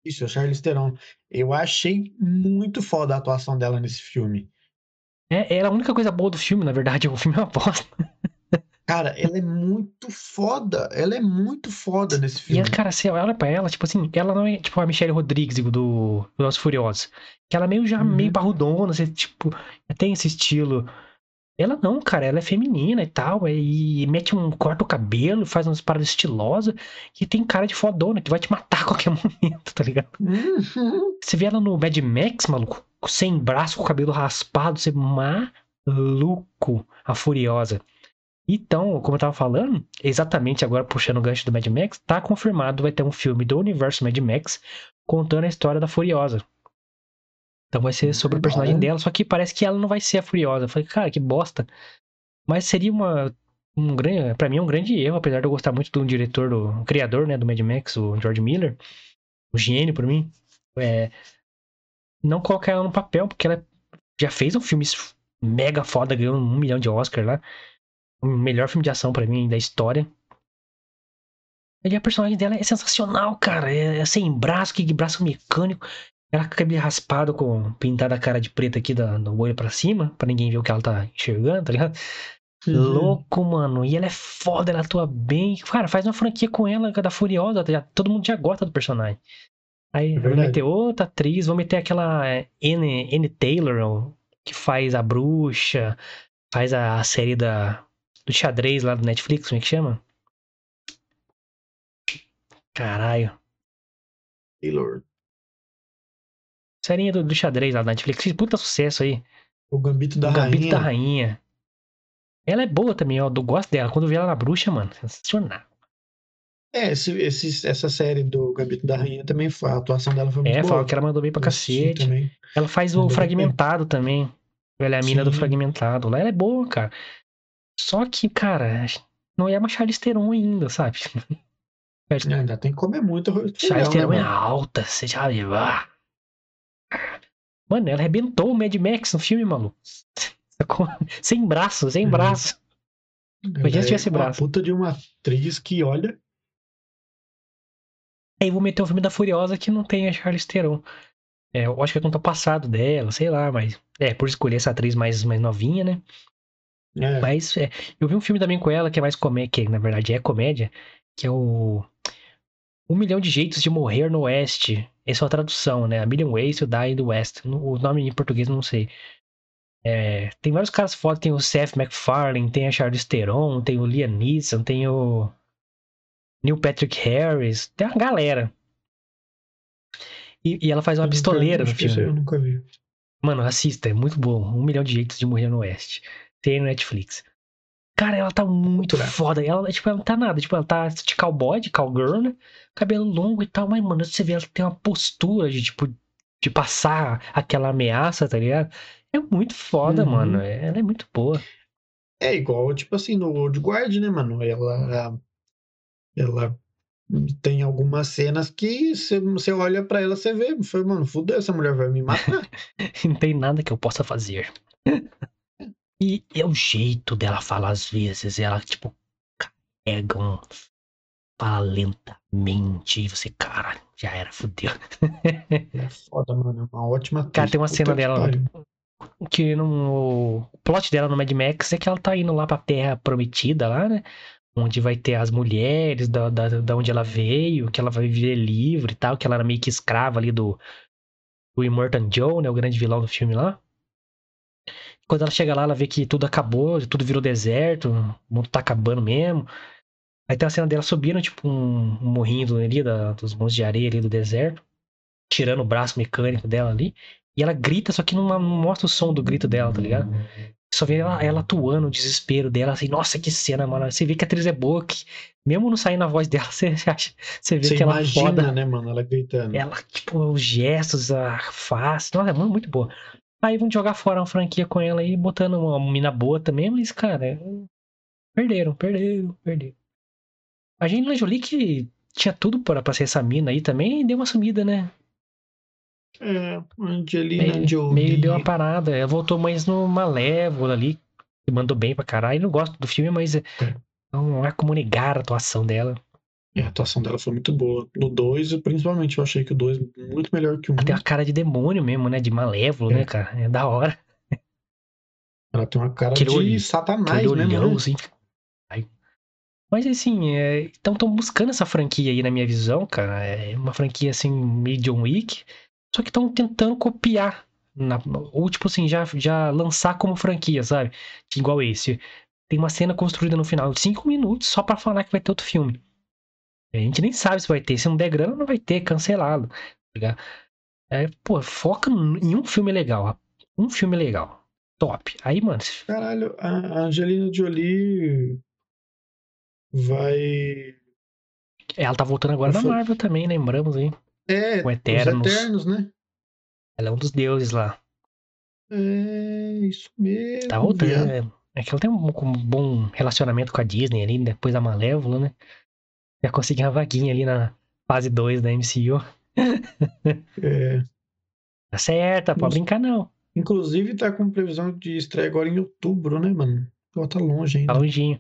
Isso, a Charlize Theron. Eu achei muito foda a atuação dela nesse filme. É, ela é a única coisa boa do filme, na verdade. O filme é uma bosta. Cara, ela é muito foda. Ela é muito foda nesse E, filme. cara, você olha pra ela, tipo assim, ela não é tipo a Michelle Rodrigues do, do e Furiosos. Que ela é meio já Uhum. meio parrudona, você, tipo, tem esse estilo. Ela não, cara, ela é feminina e tal, e mete um, corta o cabelo, faz umas paradas estilosas, e tem cara de fodona, que vai te matar a qualquer momento, tá ligado? Uhum. Você vê ela no Mad Max, maluco, sem braço, com o cabelo raspado, você maluco, a Furiosa. Então, como eu tava falando, exatamente agora puxando o gancho do Mad Max, tá confirmado, vai ter um filme do universo Mad Max contando a história da Furiosa. Então vai ser sobre o personagem Bom. dela, só que parece que ela não vai ser a Furiosa. Eu falei, cara, que bosta. Mas seria uma um grande, para mim é um grande erro, apesar de eu gostar muito do diretor, do o criador, né, do Mad Max, o George Miller, um gênio pra mim. É, não colocar ela no papel, porque ela já fez um filme mega foda, ganhou um milhão de Oscar lá. O melhor filme de ação pra mim da história. E a personagem dela é sensacional, cara. É, é sem braço, que braço mecânico. Ela com o cabelo raspado, com pintada a cara de preto aqui da- do olho pra cima, pra ninguém ver o que ela tá enxergando, tá ligado? Louco, mano. E ela é foda, ela atua bem. Cara, faz uma franquia com ela, da Furiosa. Já, todo mundo já gosta do personagem. Aí, É meter outra atriz, vou meter aquela é, Anne, Anne Taylor, ó, que faz a bruxa, faz a, a série da, do xadrez lá do Netflix, como é que chama? Caralho. Taylor. Serinha do, do xadrez lá do Netflix, fez puta sucesso aí. O Gambito da o Gambito Rainha. da Rainha. Ela é boa também, ó. Eu gosto dela. Quando eu vi ela na bruxa, mano, sensacional. É, esse, esse- essa série do Gambito da Rainha também foi. A atuação dela foi muito É, boa. fala que ela mandou bem pra Eu cacete. também. Ela faz o Mandou bem. fragmentado também. Ela é a mina do Sim. fragmentado. Lá ela é boa, cara. Só que, cara, não é uma Charlize Theron ainda, sabe? É, Ainda tem que comer muito Charlize Theron né, é alta, você já ah. Mano, ela arrebentou o Mad Max no filme, maluco. Sem braço, sem Uhum. braço. Imagina se Ela tivesse é uma braço. puta de uma atriz que, olha, Aí vou meter o filme da Furiosa que não tem a Charlize Theron. É, eu acho que é conta o passado dela, sei lá, mas. É, por escolher essa atriz mais, mais novinha, né? é, Mas é, eu vi um filme também com ela que é mais comédia, que na verdade é comédia, que é o Um Milhão de Jeitos de Morrer no Oeste. Essa é a tradução, né? A Million Ways to Die in the West. O nome em português não sei. É, tem vários caras foda, tem o Seth MacFarlane, tem a Charlize Theron, tem o Liam Neeson, tem o Neil Patrick Harris, tem uma galera. E, e ela faz uma eu pistoleira no filme. Eu nunca vi. Mano, assista, é muito bom. Um milhão de jeitos de morrer no Oeste. Tem no Netflix. Cara, ela tá muito foda. Ela, tipo, ela não tá nada. Tipo, ela tá de cowboy, de cowgirl, né? Cabelo longo e tal. Mas, mano, você vê, ela tem uma postura de, tipo, de passar aquela ameaça, tá ligado? É muito foda, Uhum. mano. Ela é muito boa. É igual, tipo assim, no Old Guard, né, mano? Ela, ela tem algumas cenas que você, olha pra ela, você vê, foi, mano, fudeu, essa mulher vai me matar. Não tem nada que eu possa fazer. E é o jeito dela falar às vezes. Ela, tipo, carrega um. Fala lentamente. E você, cara, já era, fudeu. é foda, mano, é uma ótima atriz. Cara, tem uma cena dela-. Que no. O plot dela no Mad Max é que ela tá indo lá pra Terra Prometida lá, né? Onde vai ter as mulheres da, da, da onde ela veio, que ela vai viver livre e tal, que ela era meio que escrava ali do. Do Immortan Joe, né? O grande vilão do filme lá. Quando ela chega lá, ela vê que tudo acabou, tudo virou deserto, o mundo tá acabando mesmo. Aí tem a cena dela subindo, tipo, um, um morrinho ali, da, dos montes de areia ali do deserto, tirando o braço mecânico dela ali. E ela grita, só que não, não mostra o som do grito dela, tá ligado? Só vê ela, ela atuando, o desespero dela, assim, nossa, que cena, mano. Você vê que a atriz é boa, que mesmo não saindo a voz dela, você acha, você vê Você que ela é imagina, foda. né, mano, ela gritando. Ela, tipo, os gestos, a face, nossa, é muito boa. Aí vão jogar fora uma franquia com ela aí, botando uma mina boa também, mas, cara, é- perderam, perderam, perderam. A Angelina Jolie que tinha tudo pra, pra ser essa mina aí também, deu uma sumida, né? É, Angelina Meio, Jolie. meio deu uma parada. Ela voltou mais no Malévola ali, que mandou bem pra caralho. Não gosto do filme, mas é, não há como negar a atuação dela. É, a atuação dela foi muito boa. No 2, principalmente, eu achei que o 2 muito melhor que o 1. Ela tem uma cara de demônio mesmo, né? De malévolo, É. né, cara? É da hora. Ela tem uma cara Aquele de olho- satanás Aquele mesmo, olhão, né? assim. Ai. Mas assim, então estão buscando essa franquia aí na minha visão, cara. É uma franquia assim, meio John Wick. Só que estão tentando copiar. na- ou tipo assim, já, já lançar como franquia, sabe? Igual esse. Tem uma cena construída no final de 5 minutos só pra falar que vai ter outro filme. A gente nem sabe se vai ter. Se não der grana, não vai ter, cancelado. Tá? É, pô, foca em um filme legal. Um filme legal. Top. Aí, mano, Caralho, a Angelina Jolie vai. ela tá voltando agora da Marvel também, lembramos aí. É, O Eternos. os Eternos, né? Ela é um dos deuses lá. É, isso mesmo. Tá voltando. É, é que ela tem um, um bom relacionamento com a Disney ali, depois da Malévola, né? Já conseguiu uma vaguinha ali na fase 2 da MCU. É, Tá certa, pode brincar não. inclusive tá com previsão de estreia agora em outubro, né, mano? Ela tá longe ainda. Tá longinho.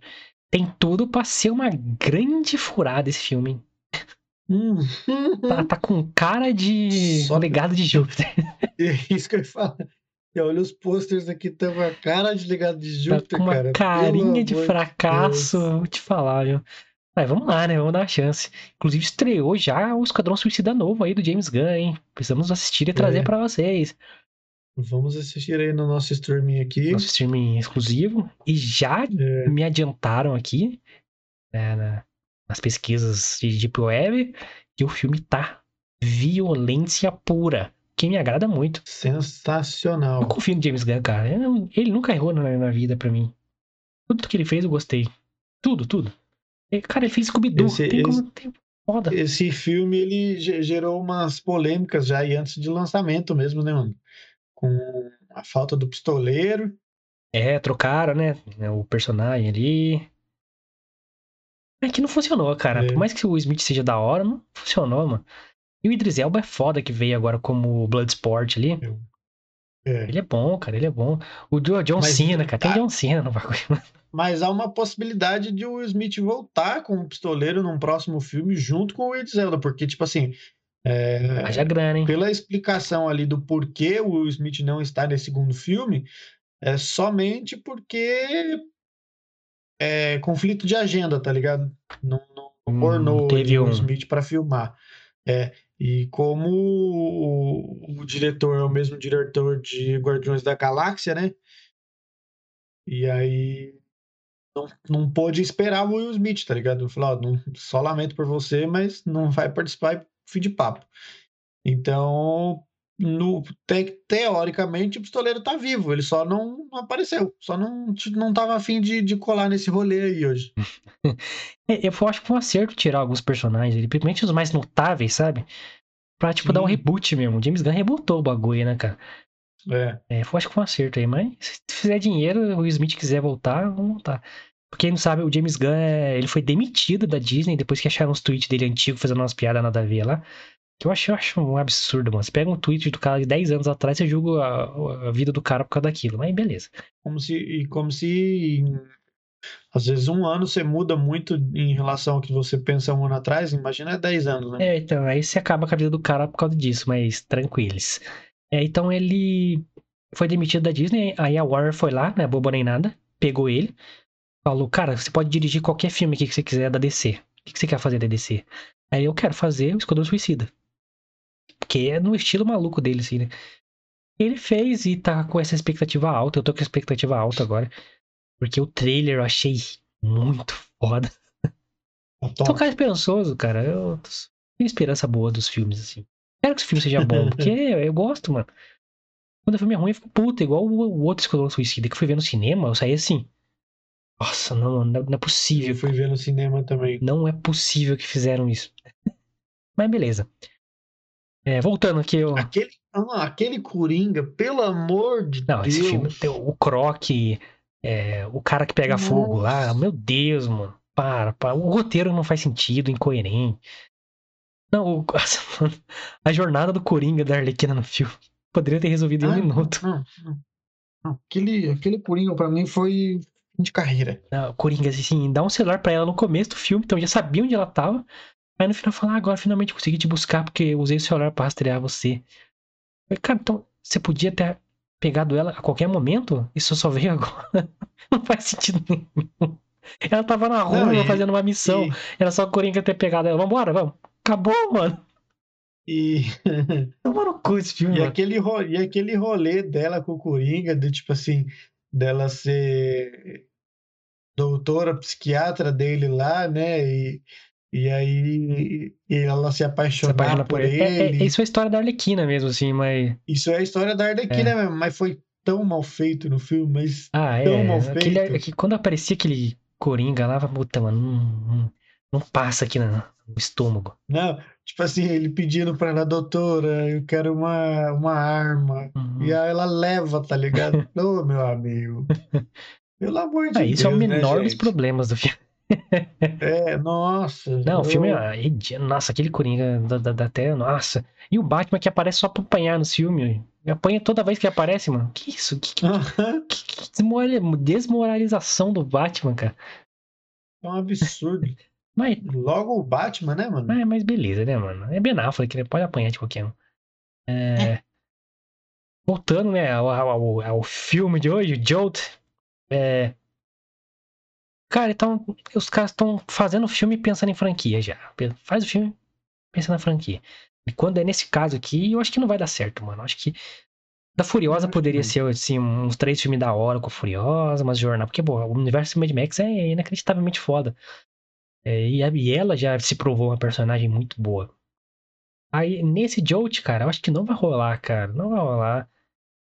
Tem tudo pra ser uma grande furada esse filme. Hum. Tá, tá com cara de Só- legado de Júpiter. É isso que eu ia falar. E olha os posters aqui, tava a cara de ligado de Tá Júpiter, com uma cara. carinha Pelo de fracasso. Deus. Vou te falar, viu? Mas vamos lá, né? Vamos dar uma chance. Inclusive, estreou já o Esquadrão Suicida novo aí do James Gunn, hein? Precisamos assistir e trazer É. pra vocês. Vamos assistir aí no nosso streaming aqui. Nosso streaming exclusivo. E já É, me adiantaram aqui, né, na- nas pesquisas de Deep Web, que o filme tá violência pura. Que me agrada muito. Eu sensacional. confio no James Gunn, cara. Eu- Ele nunca errou na, na vida pra mim. Tudo que ele fez eu gostei. Tudo, tudo. E, cara, ele fez Scooby-Doo. Esse- Tem como. esse- Tem foda. Esse filme, ele ge- gerou umas polêmicas já e antes de lançamento mesmo, né, mano? Com a falta do pistoleiro. É, trocaram, né? O personagem ali. É que não funcionou, cara. É. Por mais que o Smith seja da hora, não funcionou, mano. E o Idris Elba é foda que veio agora como Bloodsport ali. É. Ele é bom, cara, ele é bom. O Jo- John Mas- Cena, cara. Tem ah. John Cena no bagulho. Mas há uma possibilidade de o Smith voltar com o pistoleiro num próximo filme junto com o Ed Zelda, porque, tipo assim, é, Haja grana, hein? pela explicação ali do porquê o Will Smith não está nesse segundo filme, é somente porque é conflito de agenda, tá ligado? Não, não Hum, ornou teve o um- Smith para filmar. É, e como o, o diretor é o mesmo diretor de Guardiões da Galáxia, né? E aí não, não pôde esperar o Will Smith, tá ligado? Falou, ó, só lamento por você, mas não vai participar e fim de papo. Então, no, te- teoricamente, o pistoleiro tá vivo, ele só não, não apareceu, só não, não tava afim de, de colar nesse rolê aí hoje. É, Eu acho que foi um acerto tirar alguns personagens principalmente os mais notáveis, sabe? Pra, tipo, dar um Sim. reboot mesmo. O James Gunn rebootou o bagulho, né, cara? É, É, eu acho que foi um acerto aí, mas se fizer dinheiro, o Smith quiser voltar, vamos voltar. Pra quem não sabe, o James Gunn, é, ele foi demitido da Disney depois que acharam uns tweets dele antigos fazendo umas piadas nada a ver lá. Que eu acho, eu acho um absurdo, mano. Você pega um tweet do cara de 10 anos atrás, você julga a, a vida do cara por causa daquilo. Mas beleza. como se, e como se às vezes um ano você muda muito em relação ao que você pensa um ano atrás, imagina 10 anos, né? É, então, aí você acaba com a vida do cara por causa disso, mas tranquilos. É, então ele foi demitido da Disney, aí a Warner foi lá, né, boba nem nada, pegou ele, falou, cara, você pode dirigir qualquer filme aqui que você quiser da DC. O que que você quer fazer da DC? Aí eu quero fazer o Esquadrão Suicida. Que é no estilo maluco dele, assim, né? Ele fez e tá com essa expectativa alta, eu tô com expectativa alta agora. Porque o trailer eu achei muito foda. Top. cara esperançoso, cara. Eu tenho esperança boa dos filmes, assim. Quero que esse filme seja bom, porque eu gosto, mano. Quando o filme é ruim, eu fico puto, igual o, o outro Esquadrão Suicida, que eu fui ver no cinema, eu saí assim. Nossa, não, não, não é possível. Eu fui ver no cinema também. Não é possível que fizeram isso. Mas beleza. É, voltando aqui, eu... Aquele, ah, aquele Coringa, pelo amor de Não, Deus. esse filme tem o Croc, é, o cara que pega fogo lá, Nossa. meu Deus, mano. Para, para. O roteiro não faz sentido, incoerente. Não, o- a jornada do Coringa da Arlequina no filme poderia ter resolvido em um Ah, minuto. Não, não, não. Aquele, aquele Coringa pra mim foi fim de carreira. Não, Coringa, assim, dá um celular pra ela no começo do filme, então já sabia onde ela tava. Aí no final fala, ah, agora finalmente consegui te buscar porque eu usei o celular pra rastrear você. Falei, cara, então você podia ter pegado ela a qualquer momento? Isso só veio agora. Não faz sentido nenhum. Ela tava na rua Não, e- fazendo uma missão. E, Era só o Coringa ter pegado ela. Vambora, vamos. Acabou, mano. e, Toma no cu esse filme, e, mano. aquele, ro- e aquele rolê dela com o Coringa, de tipo assim, dela ser doutora, psiquiatra dele lá, né? E, e aí e ela se Se apaixonar apaixona por por ele. É, é, isso é a história da Arlequina mesmo, assim, mas. Isso é a história da Arlequina É. mesmo, mas foi tão mal feito no filme, mas Ah, Tão é. mal feito. aquele- quando aparecia aquele Coringa lá, puta, mano, não, não, não passa aqui no estômago. não, tipo assim, ele pedindo pra ela, doutora, eu quero uma, uma arma. Uhum. E aí ela leva, tá ligado? Ô, meu amigo. Pelo amor de Ah, Deus. isso é o né, menor dos gente? problemas do filme. É, nossa. Não, o filme é. Nossa, aquele Coringa da, da, da até. Nossa. E o Batman que aparece só pra apanhar no filme. Apanha toda vez que aparece, mano. Que isso? Que, que, que- que desmora- desmoralização do Batman, cara. É um absurdo. Mas, Logo o Batman, né, mano? mas, mas beleza, né, mano? É Ben Affleck, né? Pode apanhar de qualquer um. É, Voltando, né, ao, ao, ao filme de hoje, Jolt. É... Cara, então, os caras estão fazendo o filme pensando em franquia já. Faz o filme pensando na franquia. E quando é nesse caso aqui, eu acho que não vai dar certo, mano. Eu acho que da Furiosa poderia que ser, assim, uns três filmes da hora com a Furiosa, umas jornadas. Porque, pô, o universo Mad Max é inacreditavelmente foda. É, e, a- e ela já se provou uma personagem muito boa. Aí, nesse Jolt, cara, eu acho que não vai rolar, cara. Não vai rolar.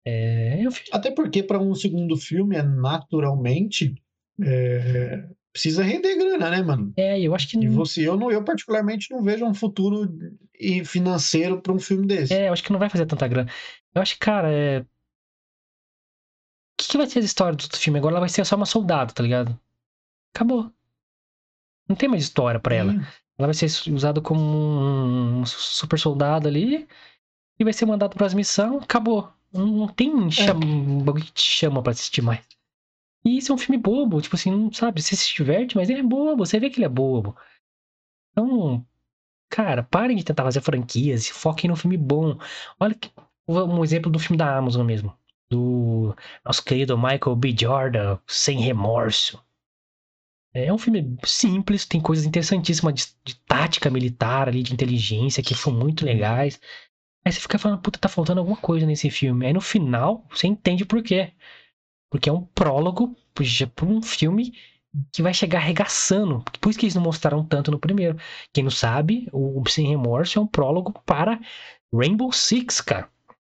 É, eu, Até porque para um segundo filme é naturalmente é, precisa render grana, né, mano? É, eu acho que. E não- você, eu, não, eu particularmente não vejo um futuro e- financeiro pra um filme desse. É, eu acho que não vai fazer tanta grana. Eu acho que, cara, é. O que, que vai ser a história do filme? Agora ela vai ser só uma soldado, tá ligado? Acabou. Não tem mais história pra ela. Sim. Ela vai ser usada como um super soldado ali e vai ser mandado pras missões. Acabou. Não, não tem chama, um bagulho que te chama pra assistir mais. E isso é um filme bobo, tipo assim, não sabe, você se diverte, mas ele é bobo, você vê que ele é bobo. Então, cara, parem de tentar fazer franquias e foquem num filme bom. Olha que, um exemplo do filme da Amazon mesmo. Do nosso querido Michael B. Jordan, Sem Remorso. É um filme simples, tem coisas interessantíssimas de, de tática militar ali, de inteligência, que são muito legais. Aí você fica falando, puta, tá faltando alguma coisa nesse filme. Aí no final, você entende por quê. Porque é um prólogo para um filme que vai chegar arregaçando. Por isso que eles não mostraram tanto no primeiro. Quem não sabe, o Sem Remorso é um prólogo para Rainbow Six, cara.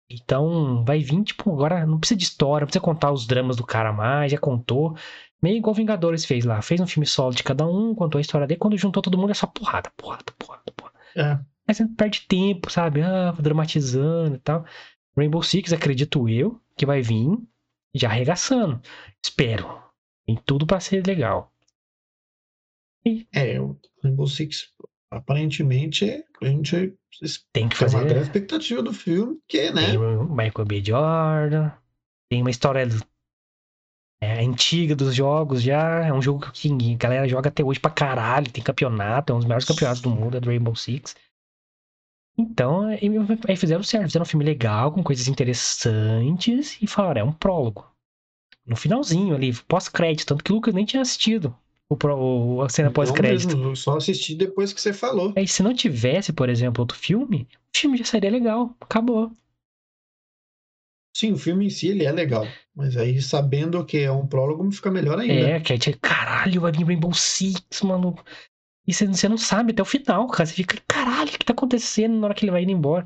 Então vai vir, tipo, agora não precisa de história, não precisa contar os dramas do cara mais, já contou. Meio igual Vingadores fez lá. Fez um filme solo de cada um, contou a história dele. Quando juntou todo mundo é só porrada, porrada, porrada, porrada. É. Aí você perde tempo, sabe? Ah, dramatizando e tal. Rainbow Six, acredito eu, que vai vir já arregaçando. Espero. Tem tudo pra ser legal. É, o Rainbow Six, aparentemente, a gente Tem que tem uma grande fazer. expectativa do filme, que, né? Tem o Michael B. Jordan. Tem uma história é, antiga dos jogos já. É um jogo que a galera joga até hoje pra caralho. Tem campeonato, é um dos maiores campeonatos do mundo, é do Rainbow Six. Então, aí fizeram certo. Fizeram um filme legal, com coisas interessantes. E falaram, é um prólogo. No finalzinho ali, pós-crédito. Tanto que o Lucas nem tinha assistido o, pró- o- a cena pós-crédito. só assisti depois que você falou. Aí, se não tivesse, por exemplo, outro filme, o filme já seria legal. Acabou. Sim, o filme em si ele é legal, mas aí sabendo que é um prólogo fica melhor ainda. É, que aí, caralho, vai vir Rainbow Six, mano. E você, você não sabe até o final, cara. Você fica, caralho, o que tá acontecendo na hora que ele vai indo embora?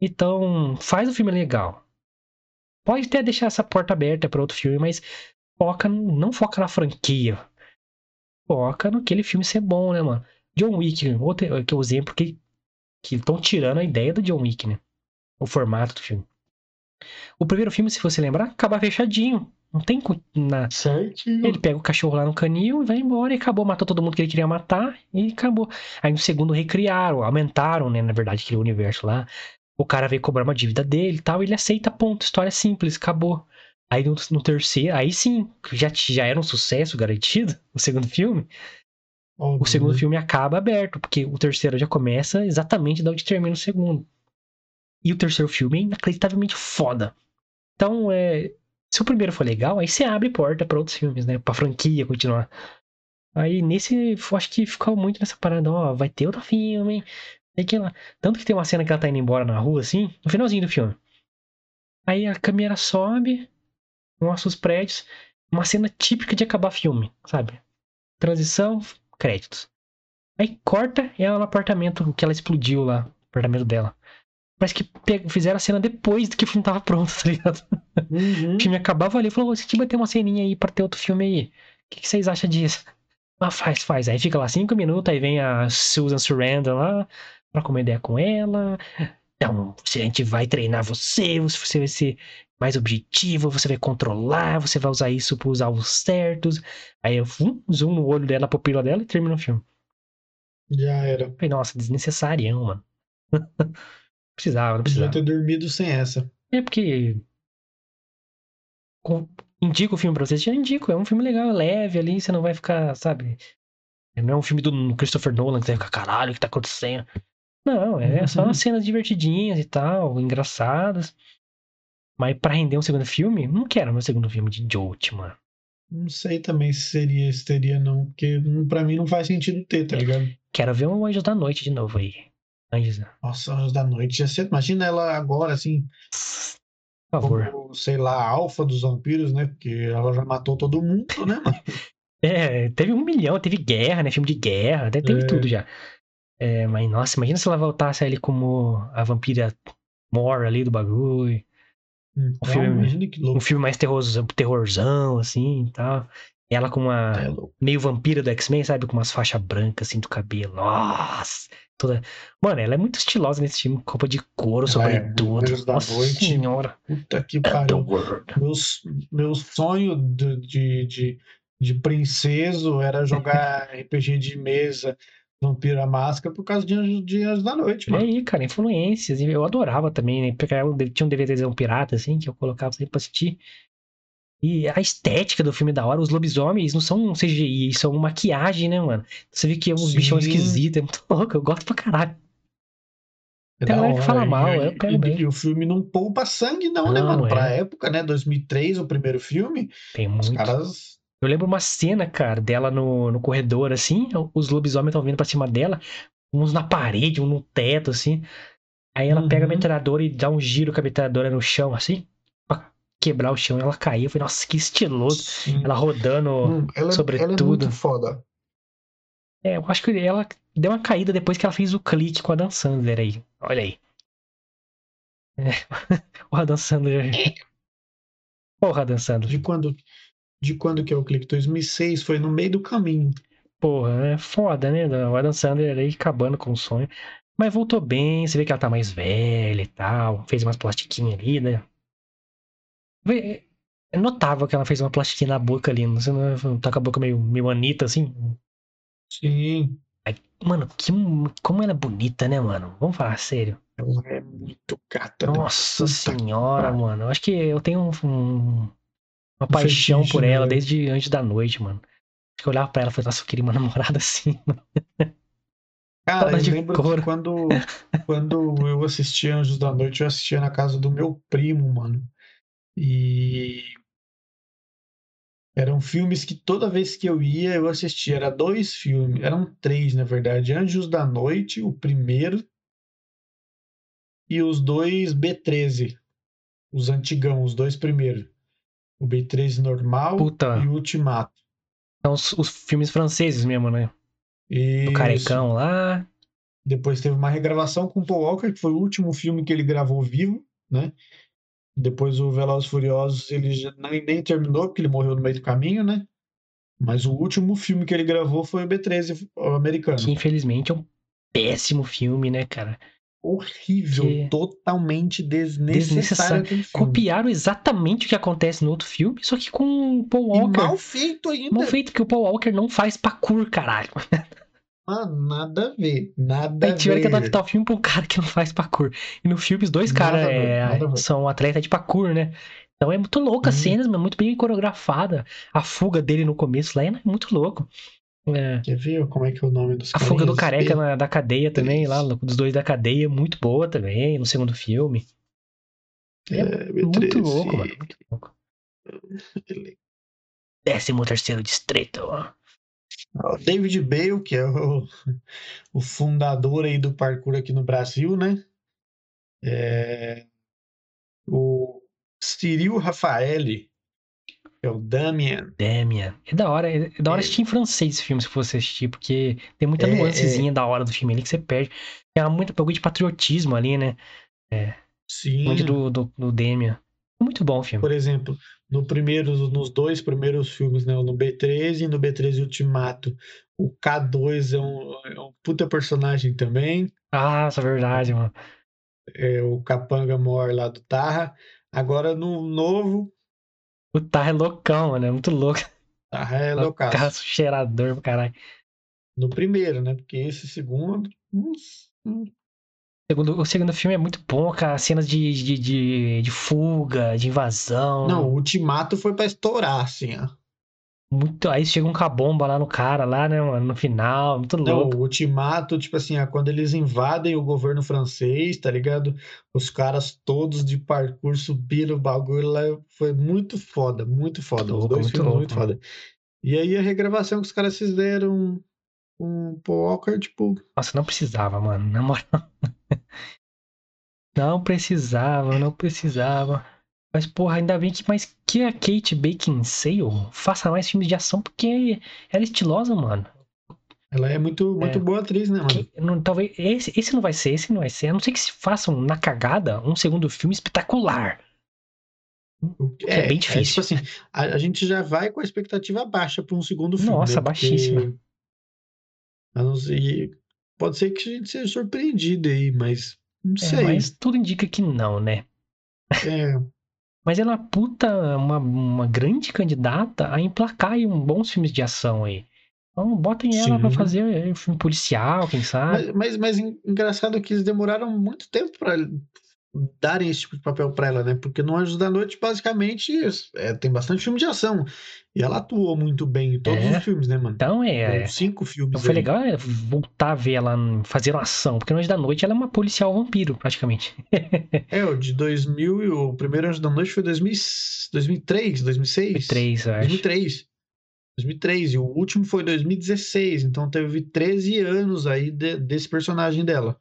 Então, faz o filme legal. Pode até deixar essa porta aberta para outro filme, mas foca, não foca na franquia. Foca no aquele filme ser bom, né, mano? John Wick, outro que é o exemplo que que estão tirando a ideia do John Wick, né? O formato do filme. O primeiro filme, se você lembrar, acaba fechadinho. Não tem na, Certinho. ele pega o cachorro lá no canil e vai embora e acabou. Matou todo mundo que ele queria matar e acabou. Aí no segundo recriaram, aumentaram, né? Na verdade, aquele universo lá. O cara veio cobrar uma dívida dele e tal, ele aceita, ponto. História simples, acabou. Aí no, no terceiro, aí sim, já, já era um sucesso garantido, o segundo filme. Ó, O segundo né? filme acaba aberto, porque o terceiro já começa exatamente da onde termina o segundo. E o terceiro filme é inacreditavelmente foda. Então, é, se o primeiro for legal, aí você abre porta pra outros filmes, né? Pra franquia continuar. Aí nesse, acho que ficou muito nessa parada, ó, vai ter outro filme, hein? Que lá. Tanto que tem uma cena que ela tá indo embora na rua, assim, no finalzinho do filme. Aí a câmera sobe, mostra os prédios, uma cena típica de acabar filme, sabe? Transição, créditos. Aí corta ela no apartamento que ela explodiu lá, apartamento dela. Parece que fizeram a cena depois do que o filme tava pronto, tá ligado? Uhum. O filme acabava ali e falou: se tiver ter uma ceninha aí pra ter outro filme aí, o que, que vocês acham disso? Ah, faz, faz. Aí fica lá cinco minutos, aí vem a Susan Sarandon lá, pra comer ideia com ela. Então, se a gente vai treinar você, você vai ser mais objetivo, você vai controlar, você vai usar isso para os alvos certos. Aí eu um, zoom no olho dela, na pupila dela e termina o filme. Já era. Falei, nossa, desnecessário, mano. precisava, não Podia precisava. ter dormido sem essa. É porque. com- Indico o filme pra vocês, já indico. É um filme legal, leve ali, você não vai ficar, sabe? Não é um filme do Christopher Nolan que você vai ficar, caralho, o que tá acontecendo? Não, é só Uhum. cenas divertidinhas e tal, engraçadas. Mas pra render um segundo filme, não quero meu segundo filme de Jolt, mano. Não sei também se seria, se teria não, porque hum, pra mim não faz sentido ter, tá ligado? Quero ver um Anjos da Noite de novo aí. Anjos, Nossa, Anjos da Noite ia ser. Imagina ela agora, assim, por favor. como, sei lá, a alfa dos vampiros, né? Porque ela já matou todo mundo, né, mano? É, teve um milhão, teve guerra, né? Filme de guerra, até teve É. tudo já. É, mas nossa, imagina se ela voltasse ali como a vampira Mor ali do bagulho. Então, filme- que louco. Um filme mais terrorzão, terrorzão assim e tal. Ela com uma É meio vampira do X-Men, sabe? Com umas faixas brancas assim do cabelo. Nossa! Toda... Mano, ela é muito estilosa nesse filme. Roupa de couro, é, sobretudo. Da Nossa Noite. senhora. Puta que The pariu. World. Meu, sonho de, de, de, de princeso era jogar RPG de mesa, Vampiro à Máscara, por causa de Anjos, de Anjos da Noite, mano. aí, cara, influências. E Eu adorava também, né? Porque tinha um DVDzão pirata, assim, que eu colocava sempre pra assistir. E a estética do filme é da hora, os lobisomens não são um CGI, são maquiagem, né, mano? Você vê que é uns Sim. bichão esquisitos, é muito louco, eu gosto pra caralho. É Tem da galera que hora. fala mal, e, eu bem. e o filme não poupa sangue, não, né, Não, mano? Pra é. época, né? 2003, o primeiro filme, Tem os muito. caras. Eu lembro uma cena, cara, dela no, no corredor, assim, os lobisomens estão vindo pra cima dela, uns na parede, um no teto, assim. Aí ela pega a Uhum. metralhadora e dá um giro com a metralhadora no chão, assim, pra quebrar o chão. Ela caiu, eu falei, nossa, que estiloso. Sim. Ela rodando. Hum, ela, ela é sobretudo. muito foda. É, eu acho que ela deu uma caída depois que ela fez o clique com a Dan Sandler aí. Olha aí. É. O Adam Sandler. Porra, Adam Sandler. De quando, de quando que é o clique? 2006, foi no meio do caminho. Porra, é foda, né? O Adam Sandler aí acabando com o sonho. Mas voltou bem, você vê que ela tá mais velha e tal. Fez umas plastiquinhas ali, né? É notável que ela fez uma plastiquinha na boca ali. Não sei, não tá com a boca meio, meio Anitta, assim. Sim, Mano, que, como ela é bonita, né, mano? Vamos falar sério. ela é muito gata. né? Nossa senhora, que mano. Eu acho que eu tenho um- um- uma paixão fetiche, por né, ela velho? desde antes da noite, mano. Acho que eu olhava pra ela e falei, nossa, eu queria uma namorada assim. Cara, Toda eu de lembro couro. que quando, quando eu assistia Anjos da Noite, eu assistia na casa do meu primo, mano. E eram filmes que toda vez que eu ia, eu assistia. Era dois filmes, eram três, na verdade. Anjos da Noite, o primeiro, e os dois B13, os antigão, os dois primeiros. O B13 normal Puta. e o Ultimato. São os, os filmes franceses mesmo, né? Do Isso. Carecão lá. Depois teve uma regravação com o Paul Walker, que foi o último filme que ele gravou vivo, né? Depois o Velozes e Furiosos ele nem, nem terminou, porque ele morreu no meio do caminho, né? Mas o último filme que ele gravou foi o B13 o americano. Que infelizmente é um péssimo filme, né, cara? Horrível, Que- totalmente Desnecessário. desnecessário. Copiaram exatamente o que acontece no outro filme, só que com o Paul E Walker. mal feito ainda. Mal feito, porque o Paul Walker não faz parkour, caralho. Mano, nada a ver, nada a tiveram que ver. adaptar o filme pra um cara que não faz parkour. E no filme os dois caras ver, é, ver. são atletas de parkour, né? Então é muito louco as Hum. cenas, mas muito bem coreografada. A fuga dele no começo lá é muito louco. É, Quer ver como é que é o nome dos a fuga do carinhas? careca na- da cadeia também, lá, dos dois da cadeia, muito boa também, no segundo filme. É, É, muito B13. louco, mano. Muito louco. Décimo terceiro distrito. ó. O David Bale, que é o, o fundador aí do parkour aqui no Brasil, né? É, o Cyril que é o Damian. Damian. É da hora, é da hora É. assistir em francês esse filme, se você assistir, porque tem muita É, nuancezinha da hora do filme ali que você perde. Tem muito bagulho de patriotismo ali, né? Sim, Muito do, do, do Damian. Muito bom o filme. por exemplo, no primeiro, nos dois primeiros filmes, né? No B13 e no B13 Ultimato, o K2 é um, é um puta personagem também. Ah, isso é verdade, mano. É o Capanga Mor lá do Tarra. Agora no novo, O Tar é loucão, mano. É muito louco. Tarra é loucaço. Carro cheirador pro caralho. No primeiro, né? Porque esse segundo. Segundo, o segundo filme é muito bom, cara. Cenas de, de, de, de fuga, de invasão. Não, o Ultimato foi pra estourar, assim, ó. Muito, aí chega um cabomba lá no cara, lá, né, mano? No final. Muito Não, louco. o Ultimato, tipo assim, ó, quando eles invadem o governo francês, tá ligado? Os caras todos de parkour subiram o bagulho lá. Foi muito foda, muito foda. Os louco, dois muito filmes louco, muito foda. E aí a regravação que os caras fizeram com o Paul Walker, tipo, Nossa, não precisava, mano. Na moral. Não precisava, não precisava. Mas, porra, ainda bem que, mas que a Kate Beckinsale faça mais filmes de ação, porque ela é estilosa, mano. ela é muito, muito É. boa atriz, né, mano? Que- não, talvez esse, esse não vai ser, esse não vai ser. A não ser que se façam na cagada um segundo filme espetacular. É, é bem difícil. É, tipo assim, a, a, gente já vai com a expectativa baixa para um segundo filme. Nossa, né? baixíssima. Não ser, pode ser que a gente seja surpreendido aí, mas não é, sei. Mas tudo indica que não, né? É. mas ela é uma puta, uma, uma grande candidata a emplacar aí um bons filmes de ação aí. Então, botem ela para fazer um filme policial, quem sabe. Mas, mas, mas engraçado que eles demoraram muito tempo para darem esse tipo de papel para ela, né? Porque no Anjos da Noite, basicamente, é, tem bastante filme de ação. E ela atuou muito bem em todos é. os filmes, né, mano? Então é. é. cinco filmes. Então foi aí. legal é, voltar a ver ela fazer uma ação, porque no Anjos da Noite ela é uma policial vampiro, praticamente. é, o de 2000, o primeiro Anjos da Noite foi 2000, 2003, 2006? 2003, eu acho. 2003. 2003, e o último foi 2016, então teve 13 anos aí de, desse personagem dela.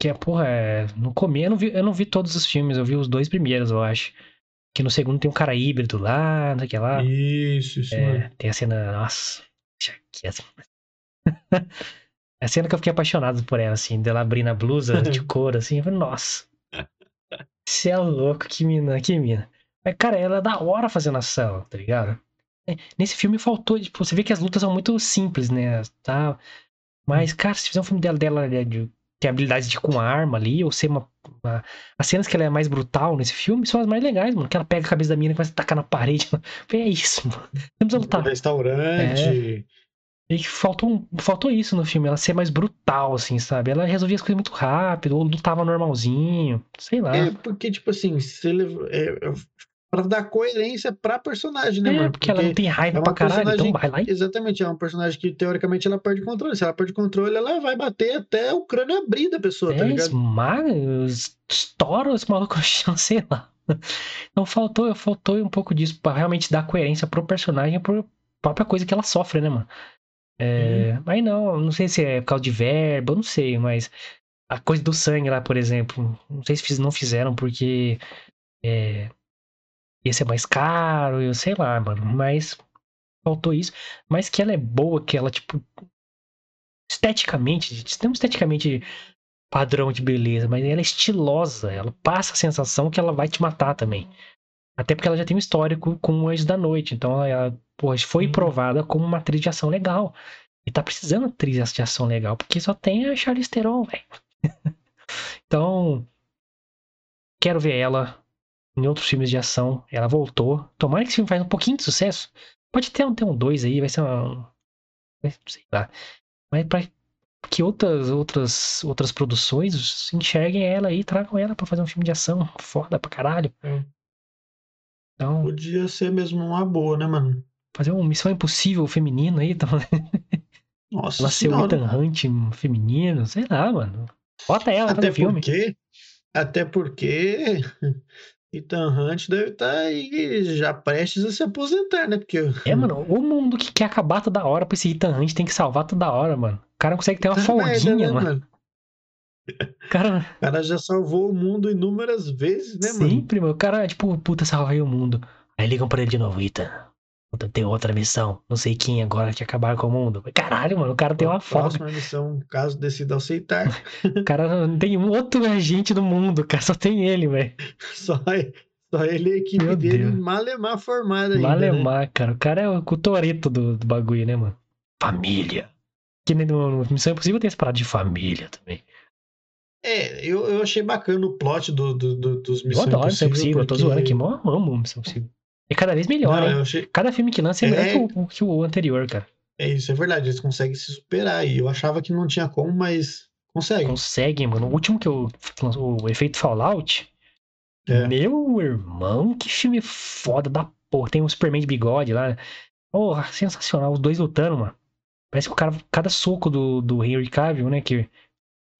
Que é, porra, é... no começo eu não, vi, eu não vi todos os filmes, eu vi os dois primeiros, eu acho. Que no segundo tem um cara híbrido lá, não sei o que lá. Isso, isso. É, tem a cena. Nossa. Que a cena que eu fiquei apaixonado por ela, assim, dela abrindo a blusa de couro, assim. Eu falei, nossa. Você é louco, que mina, que mina. Mas, cara, ela é da hora fazendo ação, tá ligado? É, nesse filme faltou, tipo, você vê que as lutas são muito simples, né? Tá? Mas, cara, se fizer um filme dela, dela de, ter habilidades de com arma ali, ou ser uma, uma, As cenas que ela é mais brutal nesse filme são as mais legais, mano. Que ela pega a cabeça da mina e começa a tacar na parede. É isso, mano. Não precisa lutar. Restaurante. É. E faltou, faltou isso no filme, ela ser mais brutal, assim, sabe? Ela resolvia as coisas muito rápido, ou lutava normalzinho, sei lá. É, porque, tipo assim, se ele, é, para dar coerência pra personagem, né, é, mano? Porque, porque ela não tem raiva é pra caralho, então vai lá e... Exatamente, é um personagem que teoricamente ela perde controle. Se ela perde controle, ela vai bater até o crânio abrir da pessoa, tá é, tá ligado? Esmaga, estoura no chão, sei lá. Então faltou, faltou um pouco disso pra realmente dar coerência pro personagem, por própria coisa que ela sofre, né, mano? É, hum. Mas não, não sei se é por causa de verbo, eu não sei, mas a coisa do sangue lá, por exemplo, não sei se não fizeram porque é, ia ser mais caro, eu sei lá, mano. Mas faltou isso. Mas que ela é boa, que ela, tipo. Esteticamente, não esteticamente padrão de beleza, mas ela é estilosa. Ela passa a sensação que ela vai te matar também. Até porque ela já tem um histórico com o Anjo da Noite. Então ela, porra, foi uhum. provada como uma atriz de ação legal. E tá precisando de atriz de ação legal, porque só tem a Charlize Theron, velho. então, quero ver ela em outros filmes de ação. Ela voltou. Tomara que esse filme faça um pouquinho de sucesso. Pode ter, ter um 2 aí, vai ser uma. Sei lá. Mas pra que outras, outras, outras produções enxerguem ela aí tragam ela pra fazer um filme de ação foda pra caralho. É. Então, Podia ser mesmo uma boa, né, mano? Fazer uma Missão Impossível feminino aí. Então... Nossa ela ser o Ethan Hunt feminino, sei lá, mano. Bota ela Até fazer filme. Porque, até porque Ethan Hunt deve estar tá aí já prestes a se aposentar, né? Porque... É, mano, o mundo que quer acabar toda hora pra esse Ethan Hunt tem que salvar toda hora, mano. O cara consegue ter uma tá folguinha, merda, né, mano. mano? Cara... O cara já salvou o mundo inúmeras vezes, né, mano? Sempre, mano. O cara, tipo, puta, salvei o mundo. Aí ligam pra ele de novo, Ethan. Tem outra missão. Não sei quem agora que acabar com o mundo. Caralho, mano, o cara tem uma folga. Próxima missão, caso decida aceitar. o cara não tem um outro agente do mundo, cara. Só tem ele, velho. Só, só ele e a equipe Meu dele Deus. malemar formada ainda, Malemar, né? cara. O cara é o Toreto do, do bagulho, né, mano? Família. Que no, no Missão Impossível tem esse parado de família também. É, eu, eu achei bacana o plot do, do, do dos Missão Eu adoro Missão Impossível, porque... eu tô zoando aqui, mó amo Missão Impossível. E cada vez melhor, Não, achei... Cada filme que lança é, é melhor que o, que o anterior, cara. É isso, é verdade. Eles conseguem se superar. E eu achava que não tinha como, mas conseguem. Conseguem, mano. O último que eu. O efeito Fallout. É. Meu irmão, que filme foda da porra. Tem um Superman de bigode lá. Porra, sensacional. Os dois lutando, mano. Parece que o cara, cada soco do, do Henry Cavill, né? Que,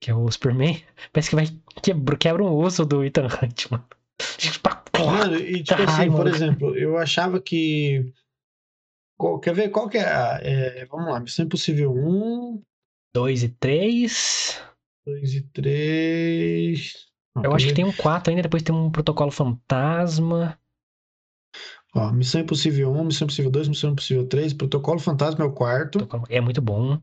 que é o Superman, parece que vai quebra, quebra um osso do Ethan Hunt, mano. Mano, e tipo assim, por exemplo, eu achava que. Quer ver qual que é, a, é Vamos lá, Missão Impossível 1. 2 e 3. 2 e 3. eu acho que tem um 4 ainda, depois tem um protocolo fantasma. Ó, Missão Impossível 1, Missão Impossível 2, Missão Impossível 3, Protocolo Fantasma é o quarto. É muito bom.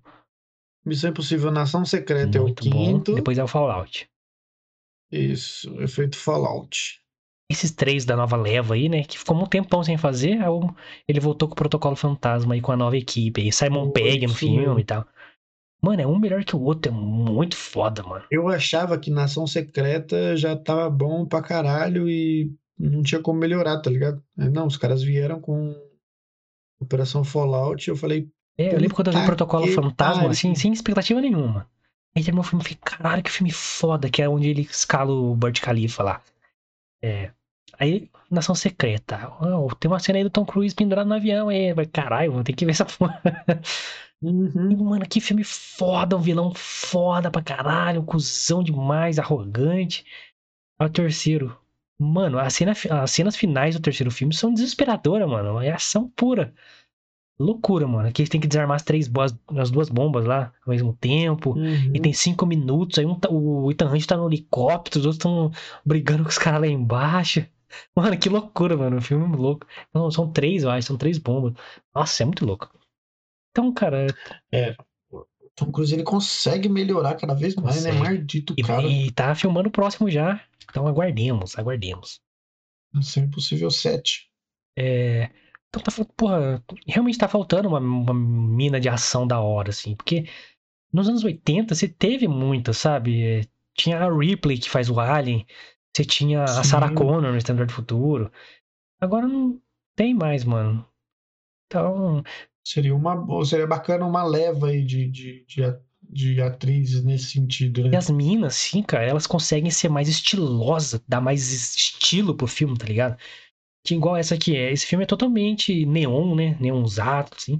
Missão Impossível Nação Secreta muito é o quinto. Bom. Depois é o Fallout. Isso, efeito Fallout. Esses três da nova leva aí, né? Que ficou um tempão sem fazer. Ele voltou com o Protocolo Fantasma aí com a nova equipe. aí Simon Pegg no isso filme mesmo. e tal. Mano, é um melhor que o outro. É muito foda, mano. Eu achava que Nação Secreta já tava bom pra caralho e não tinha como melhorar, tá ligado? Não, os caras vieram com Operação Fallout e eu falei, É, eu lembro quando eu vi o Protocolo Fantasma, assim, sem expectativa nenhuma. Aí terminou o filme e falei, caralho, que filme foda, que é onde ele escala o Burj Khalifa lá. É. Aí, Nação Secreta. Oh, tem uma cena aí do Tom Cruise pendurado no avião aí. Vai, caralho, vou ter que ver essa porra. uhum, Mano, que filme foda, um vilão foda pra caralho, um cuzão demais, arrogante. Aí o terceiro. Mano, a cena, as cenas finais do terceiro filme são desesperadoras, mano. É ação pura. Loucura, mano. Aqui eles têm que desarmar as três boas, as duas bombas lá ao mesmo tempo. uhum. E tem cinco minutos. Aí um tá- o Ethan Hunt tá no helicóptero, os outros estão brigando com os caras lá embaixo. Mano, que loucura, mano. O filme é louco. Não, são três, eu acho. São três bombas. Nossa, é muito louco. Então, cara, Tom Cruise ele consegue melhorar cada vez mais, né? Consegue. Maldito E, cara. e tá filmando o próximo já. Então aguardemos, aguardemos. Missão Impossível 7. É, Então tá faltando, porra, realmente tá faltando uma, uma mina de ação da hora, assim. Porque nos anos 80 você teve muita, sabe? É, Tinha a Ripley que faz o Alien. Você tinha a Sim. Sarah Connor no Standard do Futuro. Agora não tem mais, mano. Então, Seria uma seria bacana uma leva aí de, de, de, a- de atrizes nesse sentido, E né? as minas, sim, cara, elas conseguem ser mais estilosas, dar mais estilo pro filme, tá ligado? Que igual essa aqui é. Esse filme é totalmente neon, né? Neonzado, assim.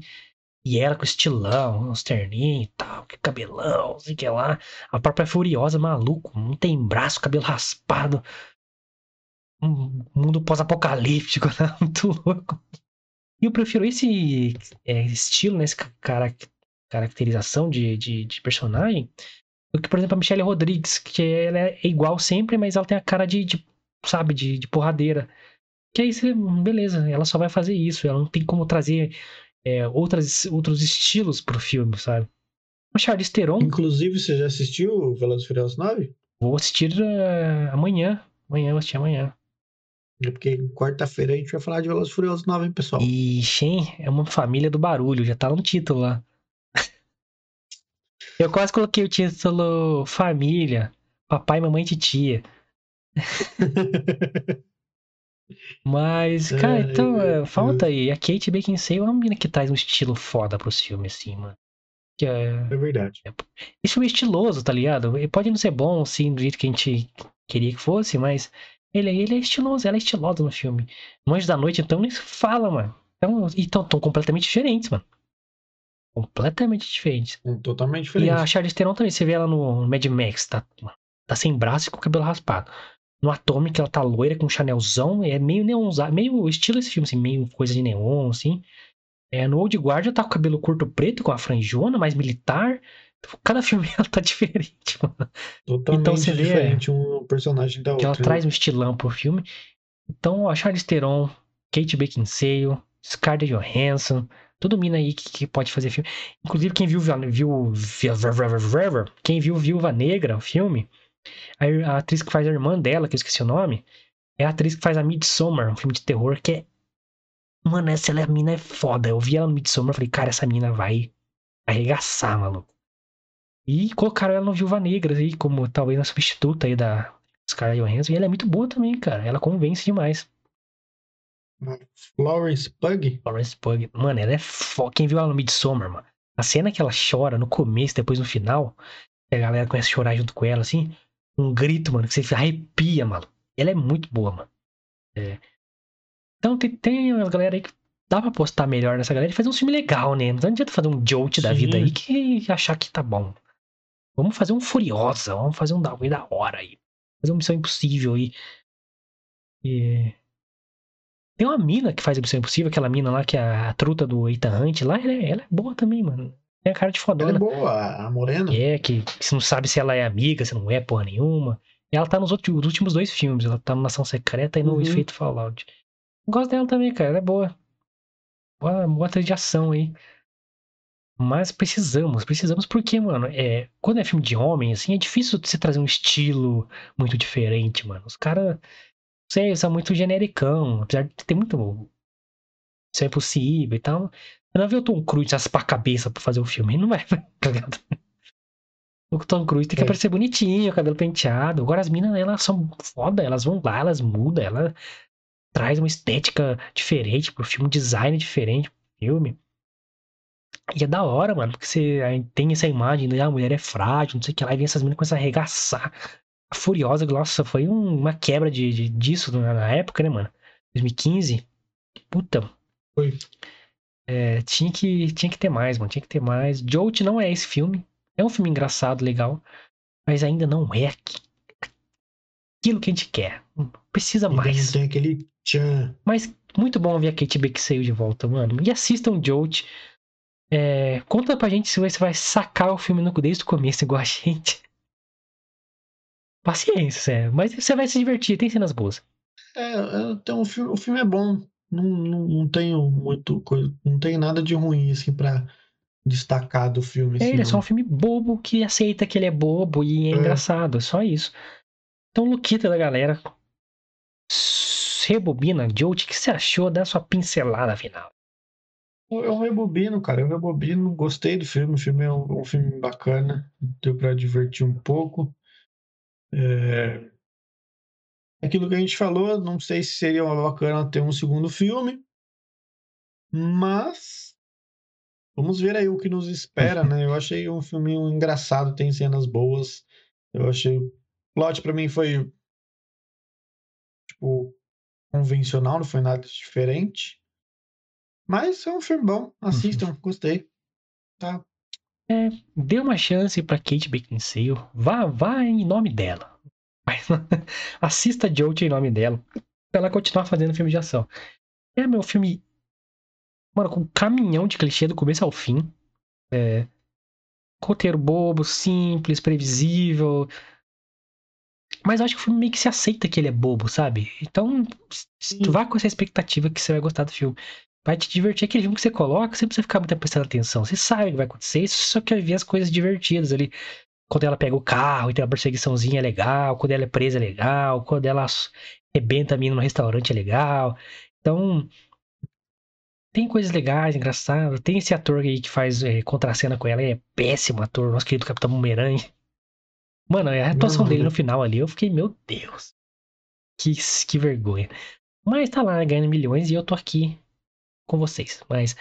E ela com estilão, uns terninhos e tal, que cabelão, sei o que lá. A própria Furiosa, maluco, não tem braço, cabelo raspado. Um mundo pós-apocalíptico, né? Muito louco. E eu prefiro esse é, estilo, né? Essa ca- cara- caracterização de, de, de personagem do que, por exemplo, a Michelle Rodrigues, que ela é igual sempre, mas ela tem a cara de, de, sabe, de, de porradeira. Que aí você, beleza, ela só vai fazer isso, ela não tem como trazer é, outras, outros estilos pro filme, sabe? O Charlize Theron, Inclusive, você já assistiu Velozes e Furiosos 9? vou assistir eh, amanhã. Amanhã, vou assistir amanhã. É porque quarta-feira a gente vai falar de Velozes e Furiosos 9, hein, pessoal? E Shen é uma família do barulho, já tá no título lá. Eu quase coloquei o título Família, Papai, Mamãe e Titia. Mas, cara, Ai, então, é, Deus. falta aí. A Kate Beckinsale é uma menina que traz um estilo foda pros filmes, assim, mano. Que é... É verdade. Esse filme é estiloso, tá ligado? Ele pode não ser bom, assim, do jeito que a gente queria que fosse, mas ele, ele é estiloso, ela é estilosa no filme. No Anjo da Noite, então, nem se fala, mano. Então, então, tão completamente diferentes, mano. Completamente diferentes. Um totalmente E diferente. a Charlize Theron também, você vê ela no Mad Max, tá, tá sem braço e com o cabelo raspado. No Atomic, ela tá loira com um chanelzão, é meio neonzado, meio estilo esse filme, assim, meio coisa de neon, assim. É, no Old Guard, ela tá com o cabelo curto preto, com a franjona, mais militar. Cada filme ela tá diferente, mano. Totalmente então você vê, diferente um personagem da Que ela outra. traz um estilão pro filme. Então, a Charlize Theron, Kate Beckinsale, Scarlett Johansson, todo mina aí que, que pode fazer filme. Inclusive, quem viu, viu, viu quem viu Viúva Negra, o filme, a, atriz que faz a irmã dela, que eu esqueci o nome, é a atriz que faz a Midsommar, um filme de terror que é. Mano, essa ela, a mina é foda. Eu vi ela no Midsommar e falei, cara, essa mina vai arregaçar, maluco. E colocaram ela no Viúva Negra aí, como talvez uma substituta aí da Scarlett Johansson. E ela é muito boa também, cara. Ela convence demais. Florence Pug? Florence Pug. Mano, ela é foda. Quem viu ela no Midsommar, mano? A cena que ela chora no começo, depois no final, a galera começa a chorar junto com ela, assim, um grito, mano, que você arrepia, mano. Ela é muito boa, mano. É. Então tem, tem uma galera aí que dá pra postar melhor nessa galera e fazer um filme legal, né? Não adianta fazer um jolt da Sim. vida aí que achar que tá bom. Vamos fazer um Furiosa, vamos fazer um bagulho da hora aí. Fazer uma Missão Impossível aí. E... Tem uma mina que faz a Missão Impossível, aquela mina lá que é a truta do Ethan Hunt lá, ela é, ela é boa também, mano. Tem a cara de Ela fodona. é boa, a Morena. É, que você não sabe se ela é amiga, se não é porra nenhuma. Ela tá nos outros, nos últimos dois filmes. Ela tá no Nação Secreta e no Uhum. Efeito Fallout. Gosto dela também, cara. Ela é boa. Boa, boa atriz de ação aí. Mas precisamos, precisamos porque, mano, é, quando é filme de homem, assim, é difícil você trazer um estilo muito diferente, mano. Os caras sei, são muito genericão. Apesar de ter muito. Isso é possível e tal. Eu não vi o Tom Cruise raspar a cabeça pra fazer o filme. Ele não vai. tá ligado? O Tom Cruise tem que É. aparecer bonitinho, cabelo penteado. Agora as minas, elas são foda, elas vão lá, elas mudam, ela traz uma estética diferente pro filme, um design diferente pro filme. E é da hora, mano, porque você tem essa imagem, né? A mulher é frágil, não sei o que lá, e vem essas meninas começam a arregaçar. A Furiosa, nossa, foi um- uma quebra de, de- disso na, na época, né, mano? 2015. Puta, Foi. É, tinha, que, tinha que ter mais, mano, tinha que ter mais. Jolt não é esse filme. É um filme engraçado, legal, mas ainda não é aqui- aquilo que a gente quer. Precisa Ainda mais. tem aquele tchan. Mas muito bom ver a Kate Beckinsale de volta, mano. E assistam Jolt. É, conta pra gente se você vai sacar o filme no- desde o começo, igual a gente. Paciência, sério. Mas você vai se divertir, tem cenas boas. É, é, tem um filme, o filme é bom. Não, não, não tenho muito coisa. Não tem nada de ruim, assim, pra destacar do filme. É, assim, ele é só um filme bobo que aceita que ele é bobo e é, É. engraçado. É só isso. Então, Luquita da galera. Rebobina, Jolt, o que você achou da sua pincelada final? Eu rebobino, cara. Eu rebobino. Gostei do filme. O filme é um, um filme bacana. Deu pra divertir um pouco. É... Aquilo que a gente falou, não sei se seria bacana ter um segundo filme. Mas. Vamos ver aí o que nos espera, né? Eu achei um filme engraçado, tem cenas boas. Eu achei. O plot pra mim foi. Tipo. Convencional, não foi nada diferente. Mas é um filme bom. Assistam, gostei. Tá. Dê uma chance pra Kate Beckinsale. Vá, vá em nome dela. Mas, Assista Jolt em nome dela. Pra ela continuar fazendo filme de ação. É meu filme. Mano, com um caminhão de clichê do começo ao fim. É. Roteiro bobo, simples, previsível. Mas eu acho que o filme meio que se aceita que ele é bobo, sabe? Então, tu Sim. vai com essa expectativa que você vai gostar do filme. Vai te divertir. Aquele filme que você coloca, você não precisa ficar muito prestando atenção. Você sabe o que vai acontecer, você só quer ver as coisas divertidas ali. Quando ela pega o carro e tem uma perseguiçãozinha é legal, quando ela é presa é legal, quando ela arrebenta a mina no restaurante é legal. Então, tem coisas legais, engraçadas. Tem esse ator aí que faz é, contracena com ela, é péssimo ator, nosso querido Capitão Bumerangue. Mano, a atuação Não, dele né? no final ali, eu fiquei, meu Deus. Que, que vergonha. Mas tá lá, ganhando milhões e eu tô aqui com vocês. Mas,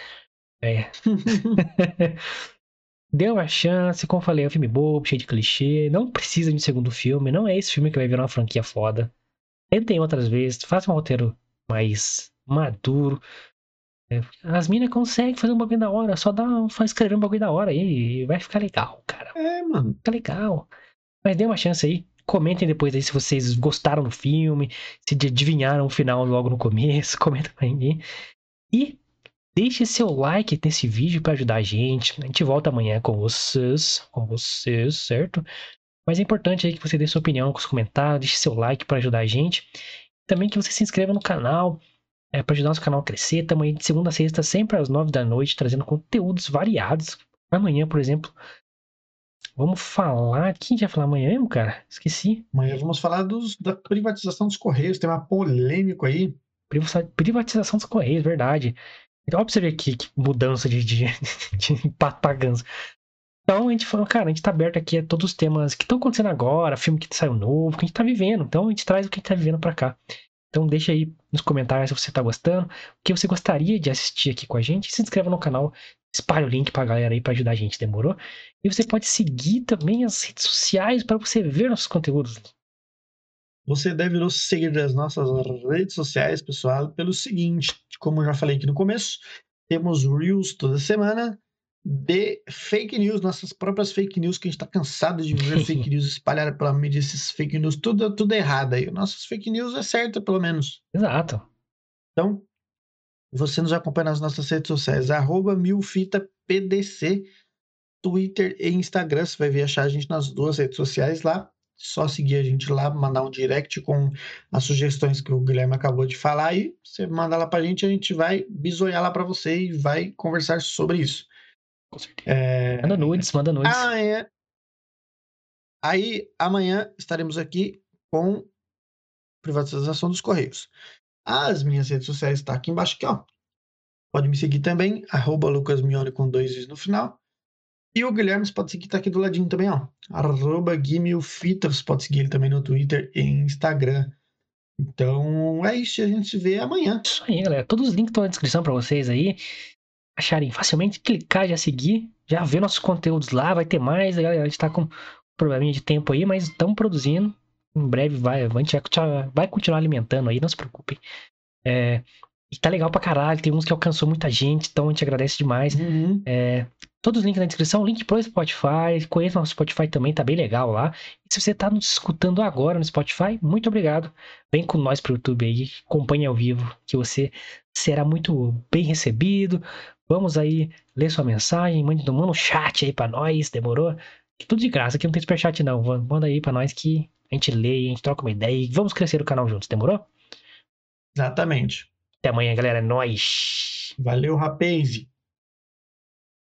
é. Deu uma chance, como eu falei, é um filme bobo, cheio de clichê. Não precisa de um segundo filme. Não é esse filme que vai virar uma franquia foda. Tentem outras vezes, faça um roteiro mais maduro. É, as minas conseguem fazer um bagulho da hora, só dá, só escrever um bagulho da hora aí e vai ficar legal, cara. É, mano. Fica legal. Mas dê uma chance aí. Comentem depois aí se vocês gostaram do filme, se adivinharam o final logo no começo. Comenta pra mim. E deixe seu like nesse vídeo pra ajudar a gente. A gente volta amanhã com vocês, com vocês, certo? Mas é importante aí que você dê sua opinião com os comentários, deixe seu like pra ajudar a gente. Também que você se inscreva no canal, é, para ajudar nosso canal a crescer. Aí de segunda a sexta, sempre às nove da noite, trazendo conteúdos variados. Amanhã, por exemplo, vamos falar. Quem vai falar amanhã mesmo, cara? Esqueci. Amanhã vamos falar dos, da privatização dos Correios. Tem uma polêmico aí. Priva- Privatização dos Correios, verdade. Então, você ver que, mudança de, de, de. Então, a gente falou, cara, a gente tá aberto aqui a todos os temas que estão acontecendo agora, filme que saiu novo, que a gente tá vivendo. Então, a gente traz o que a gente tá vivendo pra cá. Então, deixa aí nos comentários se você tá gostando, o que você gostaria de assistir aqui com a gente. Se inscreva no canal, espalhe o link pra galera aí pra ajudar a gente, demorou? E você pode seguir também as redes sociais para você ver nossos conteúdos. Você deve nos seguir nas nossas redes sociais, pessoal, pelo seguinte, como eu já falei aqui no começo, temos Reels toda semana de fake news, nossas próprias fake news, que a gente tá cansado de ver fake news espalhada pela mídia, esses fake news, tudo, tudo errado aí. Nossas fake news é certa, pelo menos. Exato. Então, você nos acompanha nas nossas redes sociais, arroba milfitapdc, Twitter e Instagram. Você vai ver achar a gente nas duas redes sociais lá. Só seguir a gente lá, mandar um direct com as sugestões que o Guilherme acabou de falar aí. Você manda lá pra gente, a gente vai bisoiar lá pra você e vai conversar sobre isso. Com certeza. É... Manda nudes, manda nudes. Amanhã. Aí, amanhã estaremos aqui com privatização dos Correios. As minhas redes sociais estão tá aqui embaixo, aqui, ó. Pode me seguir também, arroba lucasmione com dois is no final. E o Guilherme, você pode seguir, tá aqui do ladinho também, ó. Arroba Guimilfita, você pode seguir ele também no Twitter e Instagram. Então é isso, a gente se vê amanhã. Isso aí, galera. Todos os links estão na descrição para vocês aí. Acharem facilmente, clicar, já seguir, já ver nossos conteúdos lá, vai ter mais. Galera. A gente tá com probleminha de tempo aí, mas estamos produzindo. Em breve vai, a gente vai continuar alimentando aí, não se preocupem. É, e tá legal pra caralho, tem uns que alcançou muita gente, então a gente agradece demais. Uhum. É, todos os links na descrição, link pro Spotify, conheça nosso Spotify também, tá bem legal lá. E se você tá nos escutando agora no Spotify, muito obrigado. Vem com nós pro YouTube aí, acompanhe ao vivo, que você será muito bem recebido. Vamos aí ler sua mensagem, mande manda um chat aí pra nós, demorou? Tudo de graça, aqui não tem superchat não. Manda aí pra nós que a gente lê, a gente troca uma ideia e vamos crescer o canal juntos, demorou? Exatamente. Até amanhã, galera. É nóis. Valeu, rapaz.